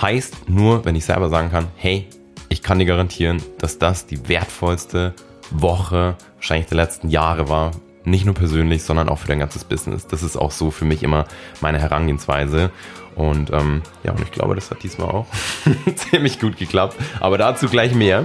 Heißt nur, wenn ich selber sagen kann, hey, ich kann dir garantieren, dass das die wertvollste Woche wahrscheinlich der letzten Jahre war. Nicht nur persönlich, sondern auch für dein ganzes Business. Das ist auch so für mich immer meine Herangehensweise. Und ähm, ja, und ich glaube, das hat diesmal auch ziemlich gut geklappt. Aber dazu gleich mehr.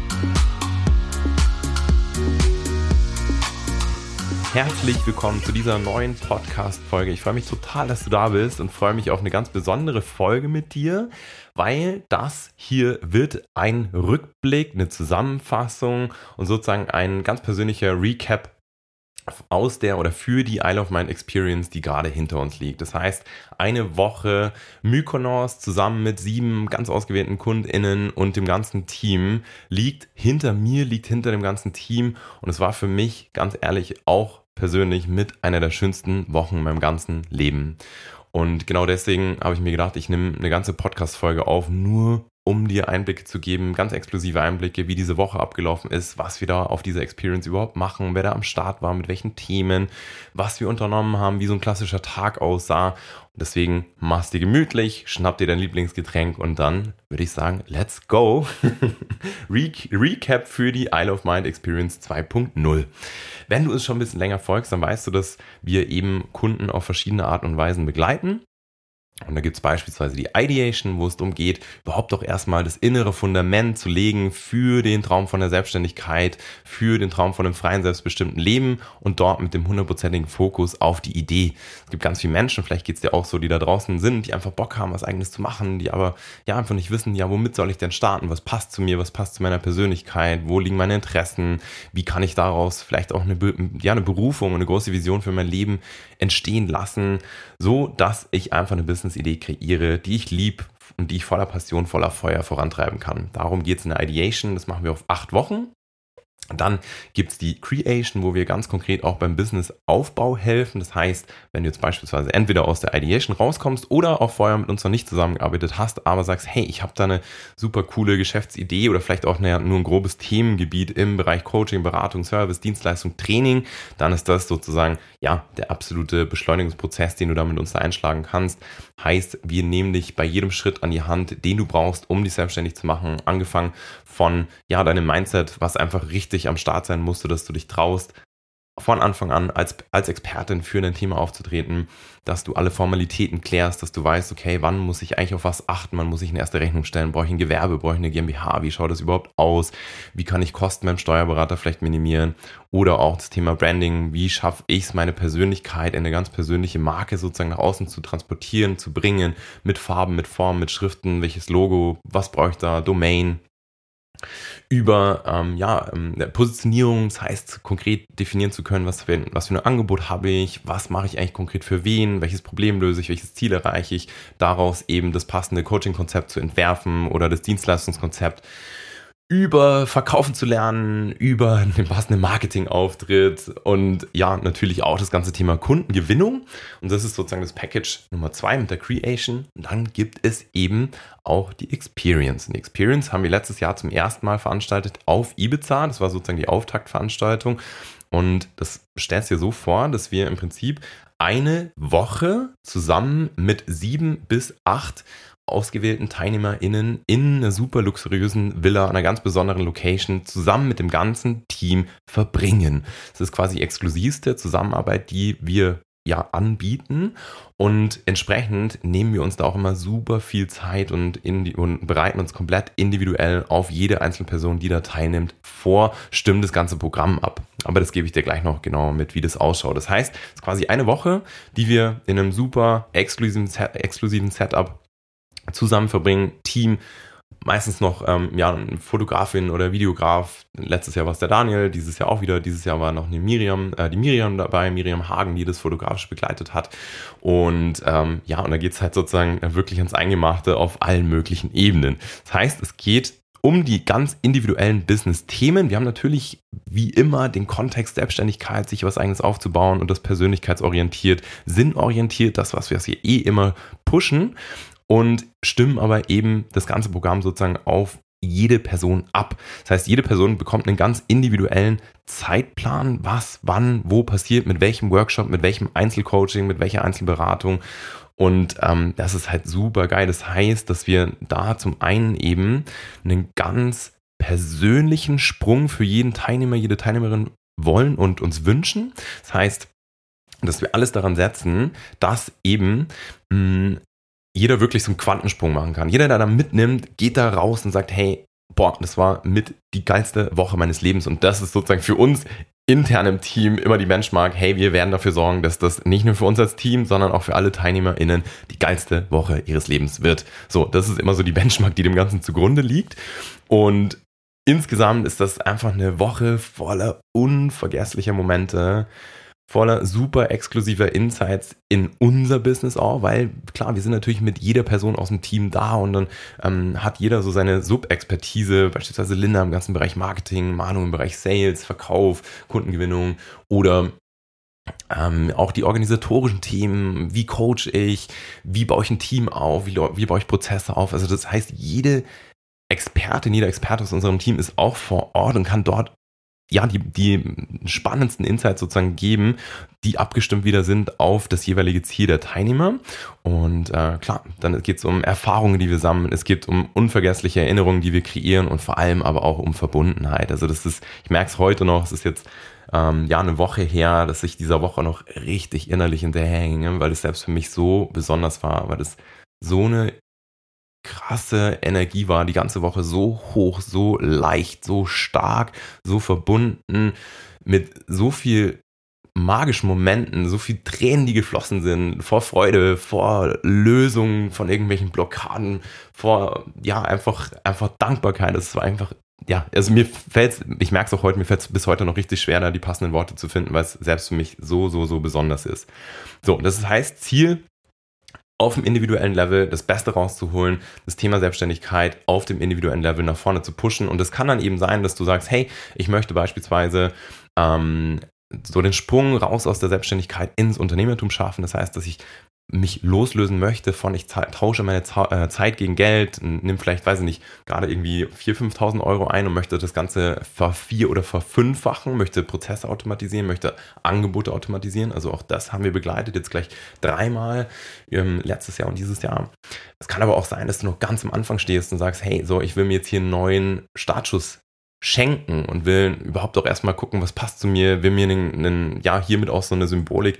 Herzlich willkommen zu dieser neuen Podcast-Folge. Ich freue mich total, dass du da bist und freue mich auf eine ganz besondere Folge mit dir, weil das hier wird ein Rückblick, eine Zusammenfassung und sozusagen ein ganz persönlicher Recap aus der oder für die Isle of Mind Experience, die gerade hinter uns liegt. Das heißt, eine Woche Mykonos zusammen mit sieben ganz ausgewählten KundInnen und dem ganzen Team liegt hinter mir, liegt hinter dem ganzen Team und es war für mich ganz ehrlich auch persönlich mit einer der schönsten Wochen in meinem ganzen Leben. Und genau deswegen habe ich mir gedacht, ich nehme eine ganze Podcast-Folge auf, nur um dir Einblicke zu geben, ganz exklusive Einblicke, wie diese Woche abgelaufen ist, was wir da auf dieser Experience überhaupt machen, wer da am Start war, mit welchen Themen, was wir unternommen haben, wie so ein klassischer Tag aussah. Und deswegen mach's dir gemütlich, schnapp dir dein Lieblingsgetränk und dann würde ich sagen, let's go. Re Recap für die Isle of Mind Experience 2.0. Wenn du es schon ein bisschen länger folgst, dann weißt du, dass wir eben Kunden auf verschiedene Art und Weisen begleiten. Und da gibt es beispielsweise die Ideation, wo es darum geht, überhaupt doch erstmal das innere Fundament zu legen für den Traum von der Selbstständigkeit, für den Traum von einem freien, selbstbestimmten Leben und dort mit dem hundertprozentigen Fokus auf die Idee. Es gibt ganz viele Menschen, vielleicht geht es dir auch so, die da draußen sind, die einfach Bock haben, was eigenes zu machen, die aber ja einfach nicht wissen, ja, womit soll ich denn starten? Was passt zu mir? Was passt zu meiner Persönlichkeit? Wo liegen meine Interessen? Wie kann ich daraus vielleicht auch eine, ja, eine Berufung, eine große Vision für mein Leben entstehen lassen, so dass ich einfach eine Business Businessidee kreiere, die ich lieb und die ich voller Passion, voller Feuer vorantreiben kann. Darum geht es in der Ideation. Das machen wir auf acht Wochen. Dann gibt es die Creation, wo wir ganz konkret auch beim Businessaufbau helfen. Das heißt, wenn du jetzt beispielsweise entweder aus der Ideation rauskommst oder auch vorher mit uns noch nicht zusammengearbeitet hast, aber sagst, hey, ich habe da eine super coole Geschäftsidee oder vielleicht auch eine, nur ein grobes Themengebiet im Bereich Coaching, Beratung, Service, Dienstleistung, Training, dann ist das sozusagen ja der absolute Beschleunigungsprozess, den du da mit uns da einschlagen kannst. Heißt, wir nehmen dich bei jedem Schritt an die Hand, den du brauchst, um dich selbstständig zu machen, angefangen von ja deinem Mindset, was einfach richtig am Start sein musste, dass du dich traust, von Anfang an als, als Expertin für ein Thema aufzutreten, dass du alle Formalitäten klärst, dass du weißt, okay, wann muss ich eigentlich auf was achten, wann muss ich eine erste Rechnung stellen, brauche ich ein Gewerbe, brauche ich eine GmbH, wie schaut das überhaupt aus, wie kann ich Kosten beim Steuerberater vielleicht minimieren? Oder auch das Thema Branding, wie schaffe ich es, meine Persönlichkeit in eine ganz persönliche Marke sozusagen nach außen zu transportieren, zu bringen, mit Farben, mit Formen, mit Schriften, welches Logo, was brauche ich da, Domain, über ähm, ja, ähm, Positionierung, das heißt konkret definieren zu können, was für, was für ein Angebot habe ich, was mache ich eigentlich konkret für wen, welches Problem löse ich, welches Ziel erreiche ich, daraus eben das passende Coaching-Konzept zu entwerfen oder das Dienstleistungskonzept über Verkaufen zu lernen, über den passenden Marketingauftritt und ja, natürlich auch das ganze Thema Kundengewinnung. Und das ist sozusagen das Package Nummer zwei mit der Creation. Und dann gibt es eben auch die Experience. Und die Experience haben wir letztes Jahr zum ersten Mal veranstaltet auf Ibiza. Das war sozusagen die Auftaktveranstaltung. Und das stellt sich so vor, dass wir im Prinzip eine Woche zusammen mit sieben bis acht ausgewählten TeilnehmerInnen in einer super luxuriösen Villa, einer ganz besonderen Location, zusammen mit dem ganzen Team verbringen. Das ist quasi exklusivste Zusammenarbeit, die wir ja anbieten und entsprechend nehmen wir uns da auch immer super viel Zeit und, die, und, bereiten uns komplett individuell auf jede einzelne Person, die da teilnimmt, vor, stimmen das ganze Programm ab. Aber das gebe ich dir gleich noch genau mit, wie das ausschaut. Das heißt, es ist quasi eine Woche, die wir in einem super exklusiven, exklusiven Setup zusammen verbringen, Team meistens noch ähm, ja, Fotografin oder Videograf. Letztes Jahr war es der Daniel, dieses Jahr auch wieder. Dieses Jahr war noch eine Miriam, äh, die Miriam dabei, Miriam Hagen, die das fotografisch begleitet hat. Und ähm, ja, und da geht es halt sozusagen wirklich ans Eingemachte auf allen möglichen Ebenen. Das heißt, es geht um die ganz individuellen Business-Themen. Wir haben natürlich wie immer den Kontext Selbstständigkeit, sich was eigenes aufzubauen und das persönlichkeitsorientiert, sinnorientiert, das, was wir hier eh immer pushen und stimmen aber eben das ganze Programm sozusagen auf jede Person ab. Das heißt, jede Person bekommt einen ganz individuellen Zeitplan, was, wann, wo passiert, mit welchem Workshop, mit welchem Einzelcoaching, mit welcher Einzelberatung. Und ähm, das ist halt super geil. Das heißt, dass wir da zum einen eben einen ganz persönlichen Sprung für jeden Teilnehmer, jede Teilnehmerin wollen und uns wünschen. Das heißt, dass wir alles daran setzen, dass eben mh, jeder wirklich so einen Quantensprung machen kann. Jeder, der da mitnimmt, geht da raus und sagt, hey, boah, das war mit die geilste Woche meines Lebens. Und das ist sozusagen für uns intern im Team immer die Benchmark, hey, wir werden dafür sorgen, dass das nicht nur für uns als Team, sondern auch für alle TeilnehmerInnen die geilste Woche ihres Lebens wird. So, das ist immer so die Benchmark, die dem Ganzen zugrunde liegt. Und insgesamt ist das einfach eine Woche voller unvergesslicher Momente, voller super exklusiver Insights in unser Business auch, weil klar, wir sind natürlich mit jeder Person aus dem Team da und dann ähm, hat jeder so seine Sub-Expertise, beispielsweise Linda im ganzen Bereich Marketing, Manu im Bereich Sales, Verkauf, Kundengewinnung oder ähm, auch die organisatorischen Themen, wie coach ich, wie baue ich ein Team auf, wie, wie baue ich Prozesse auf. Also das heißt, jede Expertin, jeder Experte aus unserem Team ist auch vor Ort und kann dort ja, die, die spannendsten Insights sozusagen geben, die abgestimmt wieder sind auf das jeweilige Ziel der Teilnehmer. Und äh, klar, dann geht es um Erfahrungen, die wir sammeln, es geht um unvergessliche Erinnerungen, die wir kreieren und vor allem aber auch um Verbundenheit. Also das ist, ich merke es heute noch, es ist jetzt ähm, ja eine Woche her, dass ich dieser Woche noch richtig innerlich hinterherhänge, weil es selbst für mich so besonders war, weil es so eine krasse Energie war die ganze Woche so hoch, so leicht, so stark, so verbunden mit so viel magischen Momenten, so viel Tränen, die geflossen sind, vor Freude, vor Lösungen von irgendwelchen Blockaden, vor, ja, einfach, einfach Dankbarkeit. Das war einfach, ja, also mir fällt ich merke es auch heute, mir fällt es bis heute noch richtig schwer, da die passenden Worte zu finden, weil es selbst für mich so, so, so besonders ist. So, das heißt, Ziel auf dem individuellen Level das Beste rauszuholen, das Thema Selbstständigkeit auf dem individuellen Level nach vorne zu pushen. Und es kann dann eben sein, dass du sagst, hey, ich möchte beispielsweise ähm, so den Sprung raus aus der Selbstständigkeit ins Unternehmertum schaffen. Das heißt, dass ich mich loslösen möchte von, ich tausche meine äh, Zeit gegen Geld, nimm vielleicht, weiß ich nicht, gerade irgendwie 4.000, 5.000 Euro ein und möchte das Ganze vervier- oder verfünffachen, möchte Prozesse automatisieren, möchte Angebote automatisieren. Also auch das haben wir begleitet, jetzt gleich dreimal, ähm, letztes Jahr und dieses Jahr. Es kann aber auch sein, dass du noch ganz am Anfang stehst und sagst, hey, so, ich will mir jetzt hier einen neuen Startschuss schenken und will überhaupt auch erstmal gucken, was passt zu mir, will mir einen, einen, ja, hiermit auch so eine Symbolik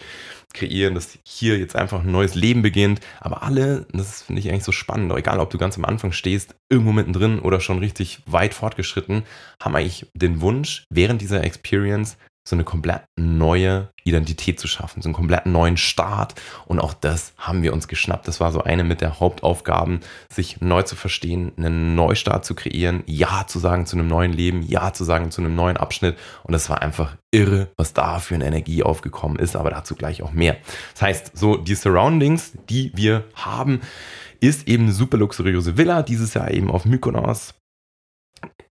kreieren, dass hier jetzt einfach ein neues Leben beginnt. Aber alle, das finde ich eigentlich so spannend, egal ob du ganz am Anfang stehst, irgendwo mittendrin oder schon richtig weit fortgeschritten, haben eigentlich den Wunsch, während dieser Experience so eine komplett neue Identität zu schaffen, so einen komplett neuen Start. Und auch das haben wir uns geschnappt. Das war so eine mit der Hauptaufgaben, sich neu zu verstehen, einen Neustart zu kreieren, Ja zu sagen zu einem neuen Leben, Ja zu sagen zu einem neuen Abschnitt. Und das war einfach irre, was da für eine Energie aufgekommen ist, aber dazu gleich auch mehr. Das heißt, so die Surroundings, die wir haben, ist eben eine super luxuriöse Villa, dieses Jahr eben auf Mykonos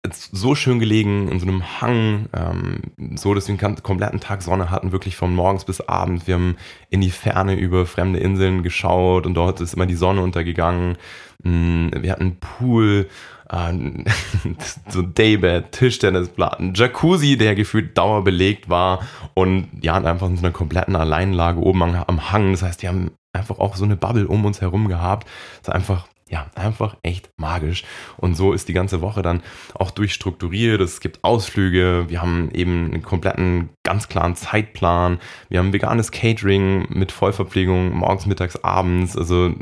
so schön gelegen in so einem Hang, ähm, so dass wir einen kompletten Tag Sonne hatten, wirklich von morgens bis abends. Wir haben in die Ferne über fremde Inseln geschaut und dort ist immer die Sonne untergegangen. Mm, wir hatten einen Pool, äh, so Daybed, Tischtennisplatten, Jacuzzi, der gefühlt dauerbelegt war und ja, einfach in so einer kompletten Alleinlage oben am Hang. Das heißt, die haben einfach auch so eine Bubble um uns herum gehabt. Das ist einfach ja, einfach echt magisch. Und so ist die ganze Woche dann auch durchstrukturiert. Es gibt Ausflüge, wir haben eben einen kompletten, ganz klaren Zeitplan. Wir haben veganes Catering mit Vollverpflegung morgens, mittags, abends. Also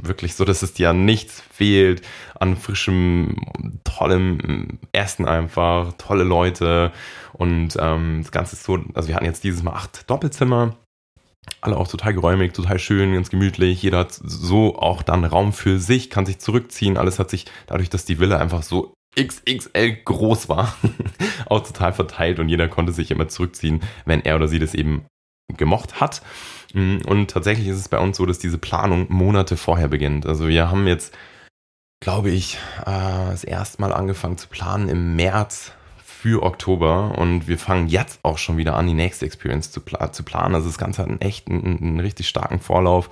wirklich so, dass es dir nichts fehlt an frischem, tollem Essen einfach, tolle Leute. Und ähm, das Ganze ist so, also wir hatten jetzt dieses Mal acht Doppelzimmer alle auch total geräumig, total schön, ganz gemütlich. Jeder hat so auch dann Raum für sich, kann sich zurückziehen. Alles hat sich dadurch, dass die Villa einfach so XXL groß war, auch total verteilt und jeder konnte sich immer zurückziehen, wenn er oder sie das eben gemocht hat. Mm, und tatsächlich ist es bei uns so, dass diese Planung Monate vorher beginnt. Also wir haben jetzt, glaube ich, äh, das erste Mal angefangen zu planen im März für Oktober und wir fangen jetzt auch schon wieder an, die nächste Experience zu, pla zu planen. Also das Ganze hat einen echt, einen, einen richtig starken Vorlauf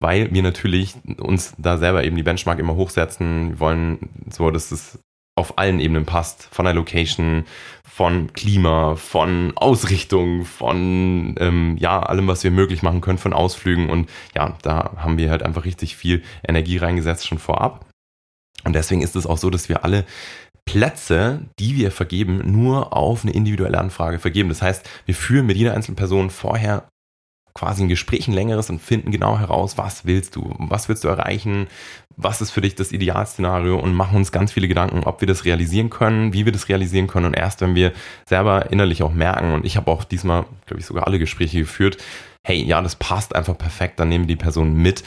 weil wir natürlich uns da selber eben die Benchmark immer hochsetzen. Wir wollen so, dass es auf allen Ebenen passt. Von der Location, von Klima, von Ausrichtung, von ähm, ja, allem, was wir möglich machen können, von Ausflügen. Und ja, da haben wir halt einfach richtig viel Energie reingesetzt schon vorab. Und deswegen ist es auch so, dass wir alle Plätze, die wir vergeben, nur auf eine individuelle Anfrage vergeben. Das heißt, wir führen mit jeder einzelnen Person vorher quasi ein Gespräch, ein längeres und finden genau heraus, was willst du, was willst du erreichen, was ist für dich das Idealszenario und machen uns ganz viele Gedanken, ob wir das realisieren können, wie wir das realisieren können und erst wenn wir selber innerlich auch merken und ich habe auch diesmal, glaube ich, sogar alle Gespräche geführt, hey, ja, das passt einfach perfekt, dann nehmen wir die Person mit.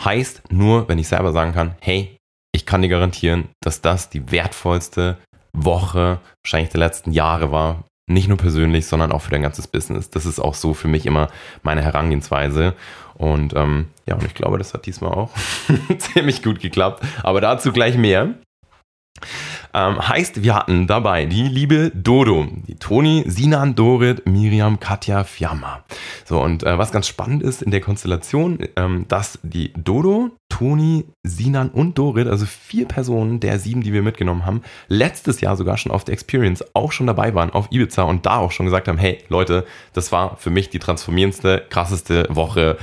Heißt nur, wenn ich selber sagen kann, hey, ich kann dir garantieren, dass das die wertvollste Woche wahrscheinlich der letzten Jahre war, nicht nur persönlich, sondern auch für dein ganzes Business. Das ist auch so für mich immer meine Herangehensweise. Und ähm, ja, und ich glaube, das hat diesmal auch ziemlich gut geklappt. Aber dazu gleich mehr. Ähm, heißt, wir hatten dabei die liebe Dodo, die Toni, Sinan, Dorit, Miriam, Katja, Fiamma. So, und äh, was ganz spannend ist in der Konstellation, ähm, dass die Dodo, Toni, Sinan und Dorit, also vier Personen der sieben, die wir mitgenommen haben, letztes Jahr sogar schon auf der Experience auch schon dabei waren auf Ibiza und da auch schon gesagt haben, hey Leute, das war für mich die transformierendste, krasseste Woche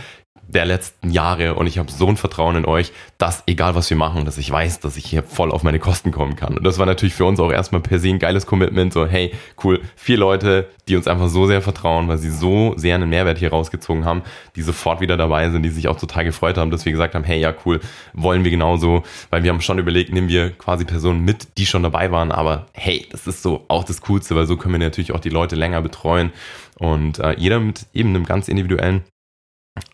der letzten Jahre und ich habe so ein Vertrauen in euch, dass egal was wir machen, dass ich weiß, dass ich hier voll auf meine Kosten kommen kann. Und das war natürlich für uns auch erstmal per se ein geiles Commitment, so hey, cool, vier Leute, die uns einfach so sehr vertrauen, weil sie so sehr einen Mehrwert hier rausgezogen haben, die sofort wieder dabei sind, die sich auch total gefreut haben, dass wir gesagt haben, hey, ja cool, wollen wir genauso, weil wir haben schon überlegt, nehmen wir quasi Personen mit, die schon dabei waren, aber hey, das ist so auch das Coolste, weil so können wir natürlich auch die Leute länger betreuen und äh, jeder mit eben einem ganz individuellen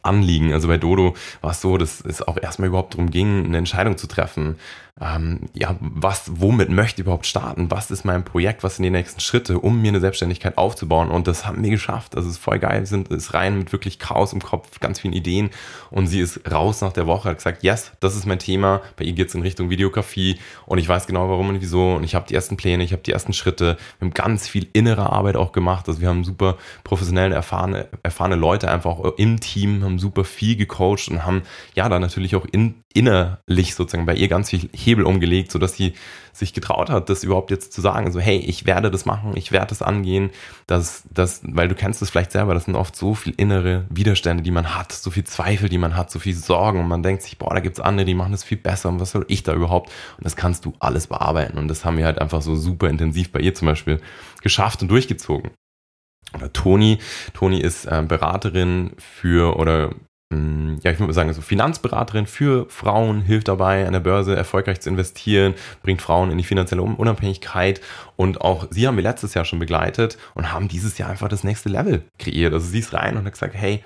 Anliegen. Also bei Dodo war es so, dass es auch erstmal überhaupt darum ging, eine Entscheidung zu treffen ähm, ja, was, womit möchte ich überhaupt starten? Was ist mein Projekt? Was sind die nächsten Schritte, um mir eine Selbstständigkeit aufzubauen? Und das haben wir geschafft. Also es ist voll geil. Wir sind ist rein mit wirklich Chaos im Kopf, ganz vielen Ideen. Und sie ist raus nach der Woche, hat gesagt, yes, das ist mein Thema. Bei ihr geht's in Richtung Videografie und ich weiß genau warum und wieso. Und ich habe die ersten Pläne, ich habe die ersten Schritte. Wir haben ganz viel innere Arbeit auch gemacht. Also wir haben super professionell erfahrene, erfahrene Leute einfach auch im Team, haben super viel gecoacht und haben ja da natürlich auch in, innerlich sozusagen bei ihr ganz viel Hebel umgelegt, sodass sie sich getraut hat, das überhaupt jetzt zu sagen, so hey, ich werde das machen, ich werde das angehen, das, das, weil du kennst es vielleicht selber, das sind oft so viel innere Widerstände, die man hat, so viel Zweifel, die man hat, so viel Sorgen und man denkt sich, boah, da gibt's andere, die machen das viel besser und was soll ich da überhaupt? Und das kannst du alles bearbeiten und das haben wir halt einfach so super intensiv bei ihr zum Beispiel geschafft und durchgezogen oder Toni. Toni ist äh, Beraterin für oder ja, ich würde sagen, so Finanzberaterin für Frauen, hilft dabei, an der Börse erfolgreich zu investieren, bringt Frauen in die finanzielle Unabhängigkeit. Und auch sie haben wir letztes Jahr schon begleitet und haben dieses Jahr einfach das nächste Level kreiert. Also sie ist rein und hat gesagt, hey,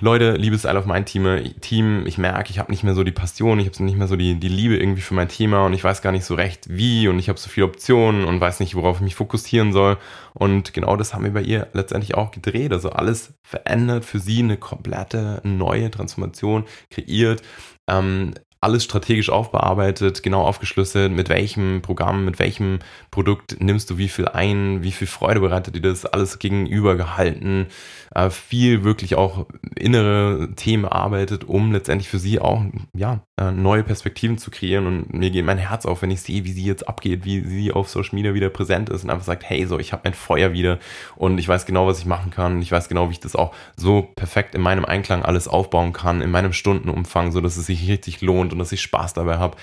Leute, liebes Isle of Mind Team, Team, ich merke, ich habe nicht mehr so die Passion, ich habe nicht mehr so die, die Liebe irgendwie für mein Thema und ich weiß gar nicht so recht wie und ich habe so viele Optionen und weiß nicht, worauf ich mich fokussieren soll. Und genau das haben wir bei ihr letztendlich auch gedreht. Also alles verändert für sie, eine komplette neue Transformation kreiert. Ähm, alles strategisch aufbearbeitet, genau aufgeschlüsselt, mit welchem Programm, mit welchem Produkt nimmst du wie viel ein, wie viel Freude bereitet dir das, alles gegenüber gehalten, äh, viel wirklich auch innere Themen arbeitet, um letztendlich für sie auch ja, äh, neue Perspektiven zu kreieren. Und mir geht mein Herz auf, wenn ich sehe, wie sie jetzt abgeht, wie sie auf Social Media wieder präsent ist und einfach sagt, hey, so, ich habe mein Feuer wieder und ich weiß genau, was ich machen kann, ich weiß genau, wie ich das auch so perfekt in meinem Einklang alles aufbauen kann, in meinem Stundenumfang, so dass es sich richtig lohnt und dass ich Spaß dabei habe.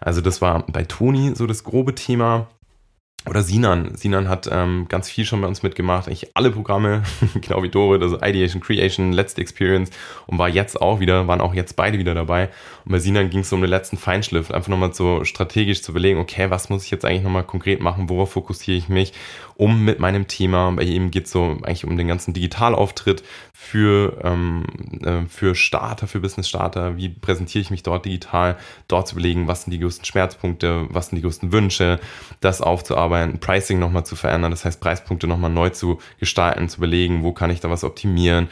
Also das war bei Toni so das grobe Thema. oder Sinan. Sinan hat ähm, ganz viel schon bei uns mitgemacht, eigentlich alle Programme, genau wie Dorit, also Ideation, Creation, Let's Experience und war jetzt auch wieder, waren auch jetzt beide wieder dabei. Und bei Sinan ging es um den letzten Feinschliff, einfach nochmal so strategisch zu überlegen, okay, was muss ich jetzt eigentlich nochmal konkret machen, worauf fokussiere ich mich, um mit meinem Thema, bei ihm geht es so eigentlich um den ganzen Digitalauftritt für, ähm, äh, für Starter, für Business-Starter, wie präsentiere ich mich dort digital, dort zu überlegen, was sind die größten Schmerzpunkte, was sind die größten Wünsche, das aufzuarbeiten, Pricing nochmal zu verändern, das heißt Preispunkte nochmal neu zu gestalten, zu überlegen, wo kann ich da was optimieren,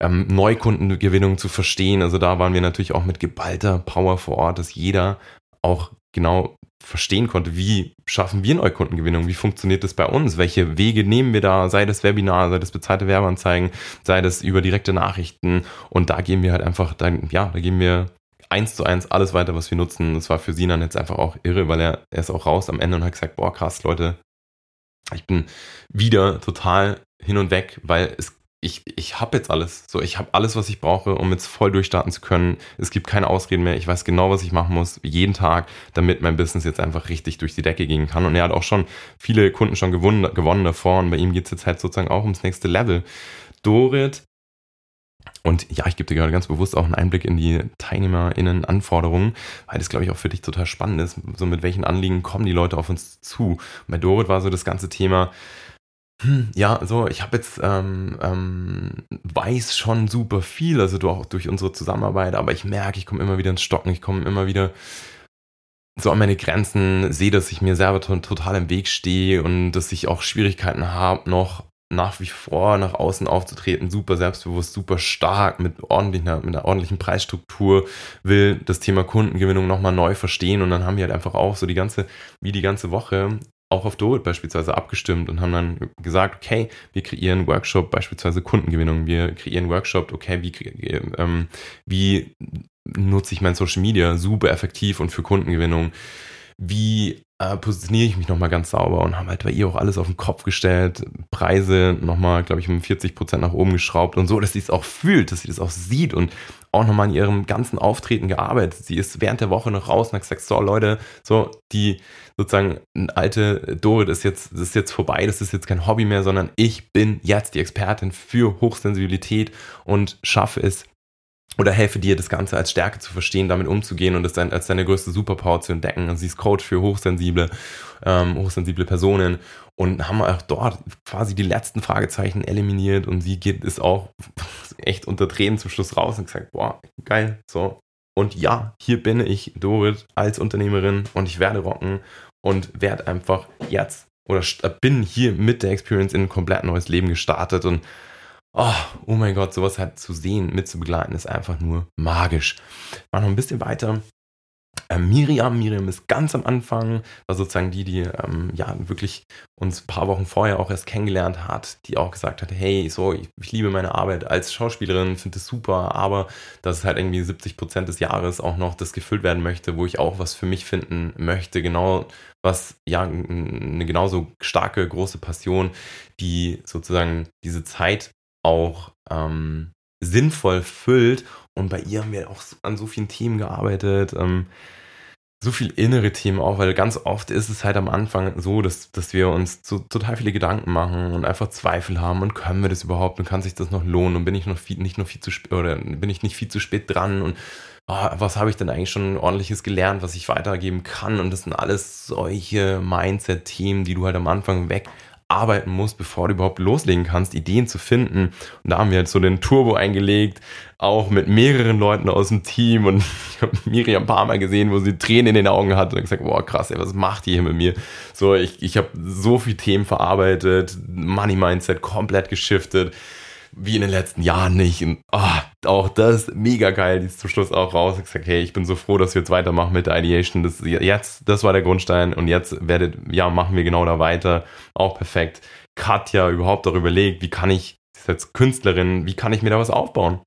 ähm, Neukundengewinnung zu verstehen. Also da waren wir natürlich auch mit geballter Power vor Ort, dass jeder auch genau verstehen konnte, wie schaffen wir Neukundengewinnung, wie funktioniert das bei uns, welche Wege nehmen wir da, sei das Webinar, sei das bezahlte Werbeanzeigen, sei das über direkte Nachrichten und da gehen wir halt einfach, dann, ja, da gehen wir eins zu eins alles weiter, was wir nutzen. Das war für Sinan jetzt einfach auch irre, weil er, er ist auch raus am Ende und hat gesagt, boah krass, Leute, ich bin wieder total hin und weg, weil es ich, ich habe jetzt alles. So, ich habe alles, was ich brauche, um jetzt voll durchstarten zu können. Es gibt keine Ausreden mehr. Ich weiß genau, was ich machen muss, jeden Tag, damit mein Business jetzt einfach richtig durch die Decke gehen kann. Und er hat auch schon viele Kunden schon gewonnen, gewonnen davor. Und bei ihm geht es jetzt halt sozusagen auch ums nächste Level. Dorit und ja, ich gebe dir gerade ganz bewusst auch einen Einblick in die TeilnehmerInnen-Anforderungen, weil das, glaube ich, auch für dich total spannend ist. So mit welchen Anliegen kommen die Leute auf uns zu? Und bei Dorit war so das ganze Thema, hm, ja, so, ich habe jetzt, ähm, ähm, weiß schon super viel, also auch durch unsere Zusammenarbeit, aber ich merke, ich komme immer wieder ins Stocken, ich komme immer wieder so an meine Grenzen, sehe, dass ich mir selber total im Weg stehe und dass ich auch Schwierigkeiten habe, noch nach wie vor nach außen aufzutreten, super selbstbewusst, super stark, mit, ordentlicher, mit einer ordentlichen Preisstruktur, will das Thema Kundengewinnung nochmal neu verstehen und dann haben wir halt einfach auch so die ganze, wie die ganze Woche auch auf Dorit beispielsweise abgestimmt und haben dann gesagt, okay, wir kreieren Workshop beispielsweise Kundengewinnung, wir kreieren Workshop, okay, wie, ähm, wie nutze ich mein Social Media super effektiv und für Kundengewinnung, wie äh, positioniere ich mich nochmal ganz sauber? Und haben halt bei ihr auch alles auf den Kopf gestellt, Preise nochmal, glaube ich, um 40 Prozent nach oben geschraubt und so, dass sie es auch fühlt, dass sie das auch sieht und auch nochmal in ihrem ganzen Auftreten gearbeitet. Sie ist während der Woche noch raus und hat gesagt, so Leute, so die sozusagen alte Dorit ist jetzt, das ist jetzt vorbei, das ist jetzt kein Hobby mehr, sondern ich bin jetzt die Expertin für Hochsensibilität und schaffe es, oder helfe dir, das Ganze als Stärke zu verstehen, damit umzugehen und es als deine größte Superpower zu entdecken. Also sie ist Coach für hochsensible, ähm, hochsensible Personen und haben auch dort quasi die letzten Fragezeichen eliminiert und sie geht ist auch echt unter Tränen zum Schluss raus und gesagt, boah, geil, so. Und ja, hier bin ich, Dorit, als Unternehmerin und ich werde rocken und werde einfach jetzt oder bin hier mit der Experience in ein komplett neues Leben gestartet und Oh, oh mein Gott, sowas halt zu sehen, mitzubegleiten, ist einfach nur magisch. Mal noch ein bisschen weiter. Ähm, Miriam, Miriam ist ganz am Anfang, war sozusagen die, die ähm, ja wirklich uns ein paar Wochen vorher auch erst kennengelernt hat, die auch gesagt hat, hey, so, ich, ich liebe meine Arbeit als Schauspielerin, finde es super, aber dass es halt irgendwie 70 Prozent des Jahres auch noch das gefüllt werden möchte, wo ich auch was für mich finden möchte, genau was, ja, eine genauso starke, große Passion, die sozusagen diese Zeit auch ähm, sinnvoll füllt. Und bei ihr haben wir auch an so vielen Themen gearbeitet. Ähm, so viel innere Themen auch, weil ganz oft ist es halt am Anfang so, dass, dass wir uns so total viele Gedanken machen und einfach Zweifel haben und können wir das überhaupt und kann sich das noch lohnen und bin ich noch viel, nicht noch viel zu spät oder bin ich nicht viel zu spät dran und oh, was habe ich denn eigentlich schon ordentliches gelernt, was ich weitergeben kann und das sind alles solche Mindset-Themen, die du halt am Anfang weg arbeiten musst, bevor du überhaupt loslegen kannst, Ideen zu finden. Und da haben wir jetzt so den Turbo eingelegt, auch mit mehreren Leuten aus dem Team. Und ich habe Miriam ein paar Mal gesehen, wo sie Tränen in den Augen hatte und gesagt, boah, krass, ey, was macht die hier mit mir? So, ich, ich habe so viele Themen verarbeitet, Money Mindset komplett geschiftet wie in den letzten Jahren nicht. Und oh, auch das mega geil, die ist zum Schluss auch raus. Ich gesagt, hey, ich bin so froh, dass wir jetzt weitermachen mit der Ideation. Das, jetzt, das war der Grundstein und jetzt werdet, ja, machen wir genau da weiter. Auch perfekt. Katja überhaupt darüber überlegt, wie kann ich, jetzt Künstlerin, wie kann ich mir da was aufbauen?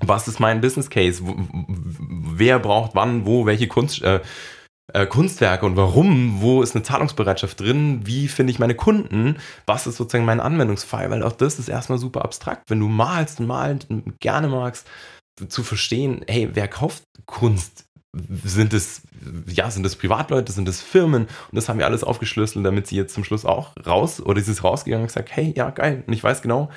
Was ist mein Business Case? Wer braucht wann, wo, welche Kunst, äh, äh, Kunstwerke und warum, wo ist eine Zahlungsbereitschaft drin, wie finde ich meine Kunden, was ist sozusagen mein Anwendungsfall, weil auch das ist erstmal super abstrakt, wenn du malst und malst und gerne magst, zu verstehen, hey, wer kauft Kunst? sind es, ja, sind es Privatleute, sind es Firmen und das haben wir alles aufgeschlüsselt, damit sie jetzt zum Schluss auch raus oder sie ist rausgegangen und gesagt, hey, ja, geil. Und ich weiß genau,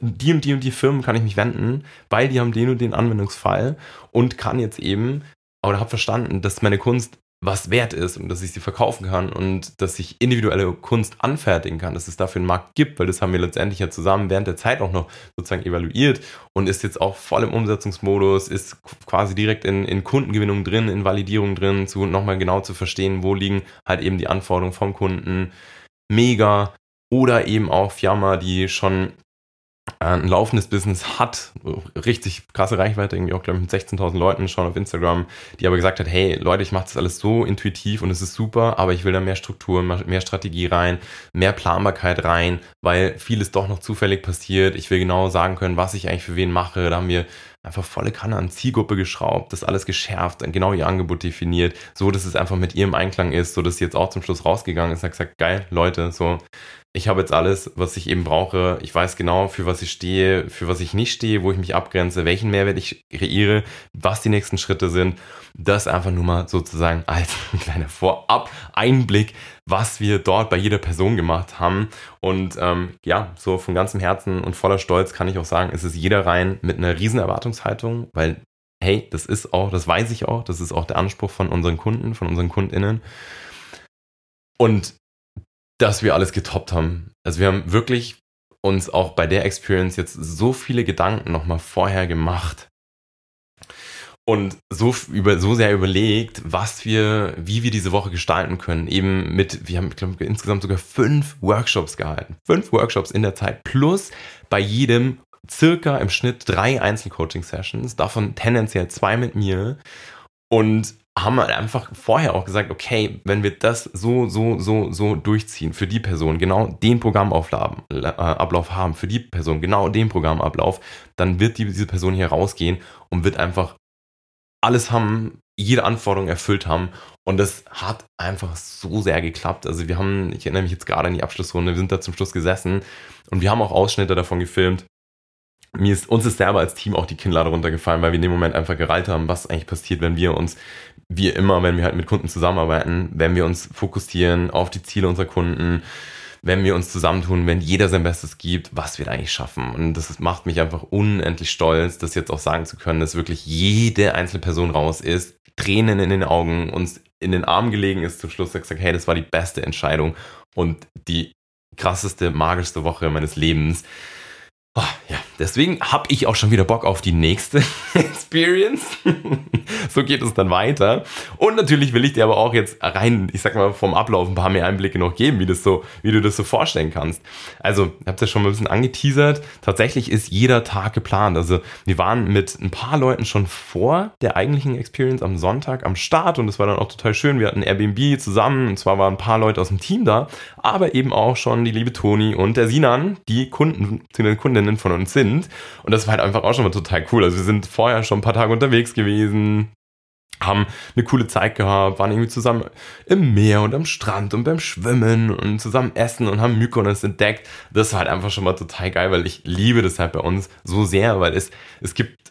die und die und die Firmen kann ich mich wenden, weil die haben den und den Anwendungsfall und kann jetzt eben, oder habe verstanden, dass meine Kunst was wert ist und dass ich sie verkaufen kann und dass ich individuelle Kunst anfertigen kann, dass es dafür einen Markt gibt, weil das haben wir letztendlich ja zusammen während der Zeit auch noch sozusagen evaluiert und ist jetzt auch voll im Umsetzungsmodus, ist quasi direkt in, in Kundengewinnung drin, in Validierung drin, zu nochmal genau zu verstehen, wo liegen halt eben die Anforderungen vom Kunden. Mega. Oder eben auch Firma, die schon ein laufendes Business hat, richtig krasse Reichweite, irgendwie auch, glaube ich, mit 16.000 Leuten schon auf Instagram, die aber gesagt hat, hey Leute, ich mache das alles so intuitiv und es ist super, aber ich will da mehr Struktur, mehr Strategie rein, mehr Planbarkeit rein, weil vieles doch noch zufällig passiert. Ich will genau sagen können, was ich eigentlich für wen mache. Da haben wir einfach volle Kanne an Zielgruppe geschraubt, das alles geschärft, genau ihr Angebot definiert, so dass es einfach mit ihrem Einklang ist, so dass sie jetzt auch zum Schluss rausgegangen ist und hat gesagt, geil, Leute, so, ich habe jetzt alles, was ich eben brauche. Ich weiß genau, für was ich stehe, für was ich nicht stehe, wo ich mich abgrenze, welchen Mehrwert ich kreiere, was die nächsten Schritte sind. Das einfach nur mal sozusagen als ein kleiner Vorab-Einblick, was wir dort bei jeder Person gemacht haben. Und ähm, ja, so von ganzem Herzen und voller Stolz kann ich auch sagen, es ist jeder rein mit einer riesen Erwartungshaltung, weil hey, das ist auch, das weiß ich auch, das ist auch der Anspruch von unseren Kunden, von unseren KundInnen. Und dass wir alles getoppt haben. Also wir haben wirklich uns auch bei der Experience jetzt so viele Gedanken nochmal vorher gemacht und so über so sehr überlegt, was wir, wie wir diese Woche gestalten können. Eben mit, wir haben ich glaube, insgesamt sogar fünf Workshops gehalten, fünf Workshops in der Zeit plus bei jedem circa im Schnitt drei Einzelcoaching-Sessions, davon tendenziell zwei mit mir und haben halt einfach vorher auch gesagt, okay, wenn wir das so, so, so, so durchziehen für die Person, genau den Programmablauf äh, haben, für die Person genau den Programmablauf, dann wird die, diese Person hier rausgehen und wird einfach alles haben, jede Anforderung erfüllt haben. Und das hat einfach so sehr geklappt. Also wir haben, ich erinnere mich jetzt gerade an die Abschlussrunde, wir sind da zum Schluss gesessen und wir haben auch Ausschnitte davon gefilmt mir ist, uns ist selber als Team auch die Kinnlade runtergefallen, weil wir in dem Moment einfach gereilt haben, was eigentlich passiert, wenn wir uns, wie immer, wenn wir halt mit Kunden zusammenarbeiten, wenn wir uns fokussieren auf die Ziele unserer Kunden, wenn wir uns zusammentun, wenn jeder sein Bestes gibt, was wir da eigentlich schaffen. Und das macht mich einfach unendlich stolz, das jetzt auch sagen zu können, dass wirklich jede einzelne Person raus ist, Tränen in den Augen, uns in den Arm gelegen ist zum Schluss, gesagt, hey, das war die beste Entscheidung und die krasseste, magischste Woche meines Lebens. Oh, ja, deswegen habe ich auch schon wieder Bock auf die nächste Experience. so geht es dann weiter. Und natürlich will ich dir aber auch jetzt rein, ich sag mal, vom Ablauf ein paar mehr Einblicke noch geben, wie das so, wie du das so vorstellen kannst. Also, ich habe ja schon mal ein bisschen angeteasert. Tatsächlich ist jeder Tag geplant. Also, wir waren mit ein paar Leuten schon vor der eigentlichen Experience am Sonntag am Start und es war dann auch total schön. Wir hatten Airbnb zusammen und zwar waren ein paar Leute aus dem Team da, aber eben auch schon die liebe Toni und der Sinan, die Kunden, die Kunden Freundinnen von uns sind. Und das war halt einfach auch schon mal total cool. Also wir sind vorher schon ein paar Tage unterwegs gewesen, haben eine coole Zeit gehabt, waren irgendwie zusammen im Meer und am Strand und beim Schwimmen und zusammen essen und haben Mykonos entdeckt. Das war halt einfach schon mal total geil, weil ich liebe das halt bei uns so sehr, weil es, es gibt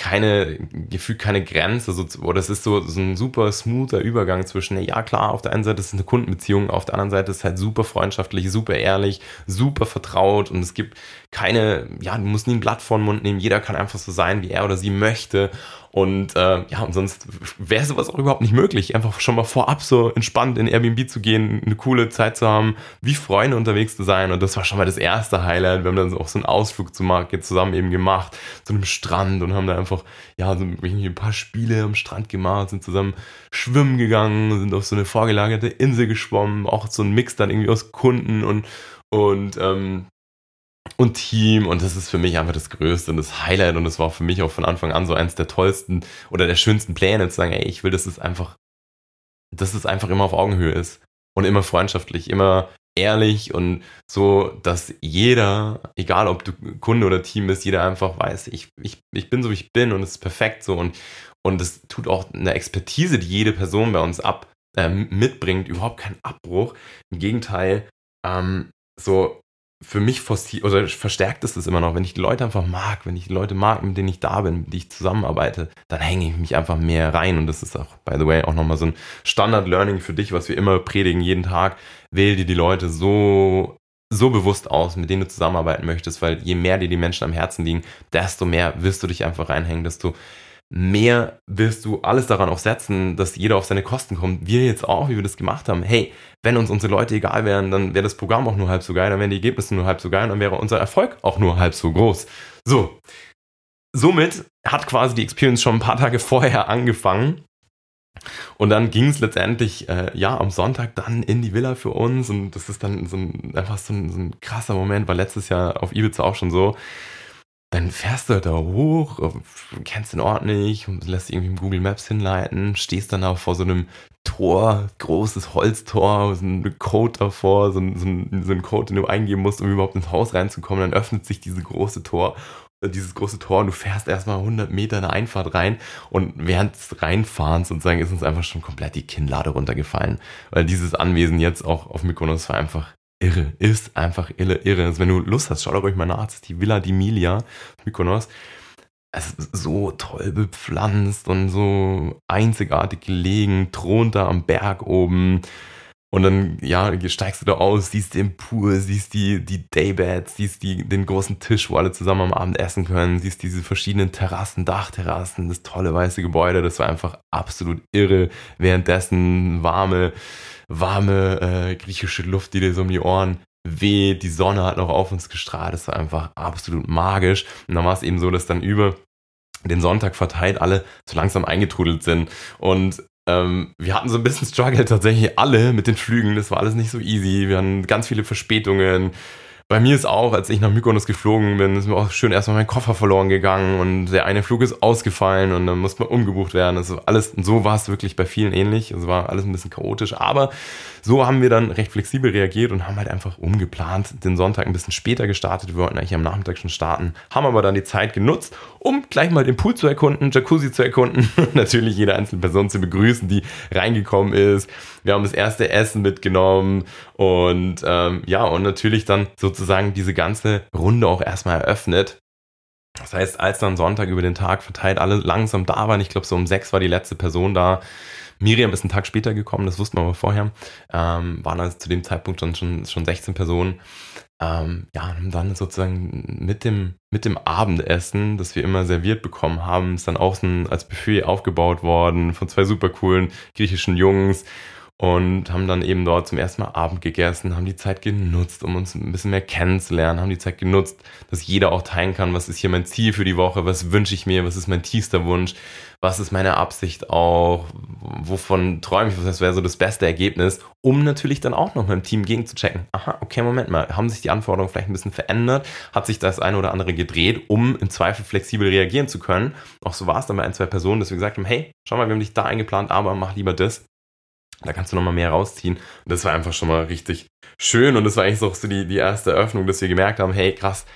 keine, gefühlt keine Grenze, so, oder es ist so, so ein super smoother Übergang zwischen, ja klar, auf der einen Seite ist es eine Kundenbeziehung, auf der anderen Seite ist es halt super freundschaftlich, super ehrlich, super vertraut und es gibt keine, ja, du musst nie ein Blatt vor den Mund nehmen, jeder kann einfach so sein, wie er oder sie möchte und äh, ja, und sonst wäre sowas auch überhaupt nicht möglich. Einfach schon mal vorab so entspannt in Airbnb zu gehen, eine coole Zeit zu haben, wie Freunde unterwegs zu sein. Und das war schon mal das erste Highlight. Wir haben dann auch so einen Ausflug zu Market zusammen eben gemacht, zu einem Strand und haben da einfach, ja, so ein paar Spiele am Strand gemacht, sind zusammen schwimmen gegangen, sind auf so eine vorgelagerte Insel geschwommen, auch so ein Mix dann irgendwie aus Kunden und, und ähm, und Team und das ist für mich einfach das Größte und das Highlight und das war für mich auch von Anfang an so eins der tollsten oder der schönsten Pläne zu sagen, ey, ich will, dass es einfach, dass es einfach immer auf Augenhöhe ist und immer freundschaftlich, immer ehrlich und so, dass jeder, egal ob du Kunde oder Team bist, jeder einfach weiß, ich, ich, ich bin so, wie ich bin und es ist perfekt so und und es tut auch eine Expertise, die jede Person bei uns ab äh, mitbringt, überhaupt keinen Abbruch. Im Gegenteil, ähm, so für mich forciert oder verstärkt ist es immer noch, wenn ich die Leute einfach mag, wenn ich die Leute mag, mit denen ich da bin, mit denen ich zusammenarbeite, dann hänge ich mich einfach mehr rein. Und das ist auch, by the way, auch nochmal so ein Standard-Learning für dich, was wir immer predigen, jeden Tag. Wähl dir die Leute so, so bewusst aus, mit denen du zusammenarbeiten möchtest, weil je mehr dir die Menschen am Herzen liegen, desto mehr wirst du dich einfach reinhängen, desto mehr wirst du alles daran auch setzen, dass jeder auf seine Kosten kommt. Wir jetzt auch, wie wir das gemacht haben. Hey, wenn uns unsere Leute egal wären, dann wäre das Programm auch nur halb so geil, dann wären die Ergebnisse nur halb so geil, dann wäre unser Erfolg auch nur halb so groß. So. Somit hat quasi die Experience schon ein paar Tage vorher angefangen. Und dann ging es letztendlich, äh, ja, am Sonntag dann in die Villa für uns. Und das ist dann so ein, einfach so ein, so ein krasser Moment, war letztes Jahr auf Ibiza auch schon so dann fährst du da hoch, kennst den Ort nicht, lässt irgendwie im Google Maps hinleiten, stehst dann auch vor so einem Tor, großes Holztor, so ein Code davor, so ein, so, ein, Code, den du eingeben musst, um überhaupt ins Haus reinzukommen. Dann öffnet sich dieses große Tor, äh, dieses große Tor und du fährst erstmal 100 Meter in eine Einfahrt rein und während des Reinfahrens sozusagen ist uns einfach schon komplett die Kinnlade runtergefallen, weil dieses Anwesen jetzt auch auf Mykonos war einfach irre, ist einfach irre, irre. Also wenn du Lust hast, schau doch ruhig mal nach, das ist die Villa di Milia, Mykonos. Es ist so toll bepflanzt und so einzigartig gelegen, thront da am Berg oben. Und dann, ja, steigst du da aus, siehst den Pool, siehst die, die Daybeds, siehst die, den großen Tisch, wo alle zusammen am Abend essen können, siehst diese verschiedenen Terrassen, Dachterrassen, das tolle weiße Gebäude, das war einfach absolut irre. Währenddessen warme, warme äh, griechische Luft, die dir so um die Ohren weht, die Sonne hat noch auf uns gestrahlt, das war einfach absolut magisch. Und dann war es eben so, dass dann über den Sonntag verteilt alle so langsam eingetrudelt sind. Und ähm, wir hatten so ein bisschen Struggle tatsächlich alle mit den Flügen. Das war alles nicht so easy. Wir hatten ganz viele Verspätungen. Bei mir ist auch, als ich nach Mykonos geflogen bin, ist mir auch schön erstmal mein Koffer verloren gegangen und der eine Flug ist ausgefallen und dann musste man umgebucht werden. Also alles, so war es wirklich bei vielen ähnlich. Es war alles ein bisschen chaotisch, aber so haben wir dann recht flexibel reagiert und haben halt einfach umgeplant, den Sonntag ein bisschen später gestartet. Wir wollten eigentlich am Nachmittag schon starten, haben aber dann die Zeit genutzt, um gleich mal den Pool zu erkunden, Jacuzzi zu erkunden und natürlich jede einzelne Person zu begrüßen, die reingekommen ist. Wir haben das erste Essen mitgenommen und ähm, ja, und natürlich dann sozusagen diese ganze Runde auch erstmal eröffnet. Das heißt, als dann Sonntag über den Tag verteilt alle langsam da waren, ich glaube so um sechs war die letzte Person da, Miriam ist einen Tag später gekommen, das wussten wir aber vorher. Ähm, waren also zu dem Zeitpunkt dann schon, schon 16 Personen. Ähm, ja, und dann sozusagen mit dem, mit dem Abendessen, das wir immer serviert bekommen haben, ist dann auch so ein, als Buffet aufgebaut worden von zwei super coolen griechischen Jungs und haben dann eben dort zum ersten Mal Abend gegessen, haben die Zeit genutzt, um uns ein bisschen mehr kennenzulernen, haben die Zeit genutzt, dass jeder auch teilen kann, was ist hier mein Ziel für die Woche, was wünsche ich mir, was ist mein tiefster Wunsch, was ist meine Absicht auch, wovon träume ich, was wäre so das beste Ergebnis, um natürlich dann auch noch mit dem Team gegenzuchecken. Aha, okay, Moment mal, haben sich die Anforderungen vielleicht ein bisschen verändert, hat sich das eine oder andere gedreht, um im Zweifel flexibel reagieren zu können. Auch so war es dann bei ein, zwei Personen, dass wir gesagt haben, hey, schau mal, wir haben dich da eingeplant, aber mach lieber das da kannst du nochmal mehr rausziehen. Und das war einfach schon mal richtig schön. Und das war eigentlich so die, die erste Eröffnung, dass wir gemerkt haben, hey, krass,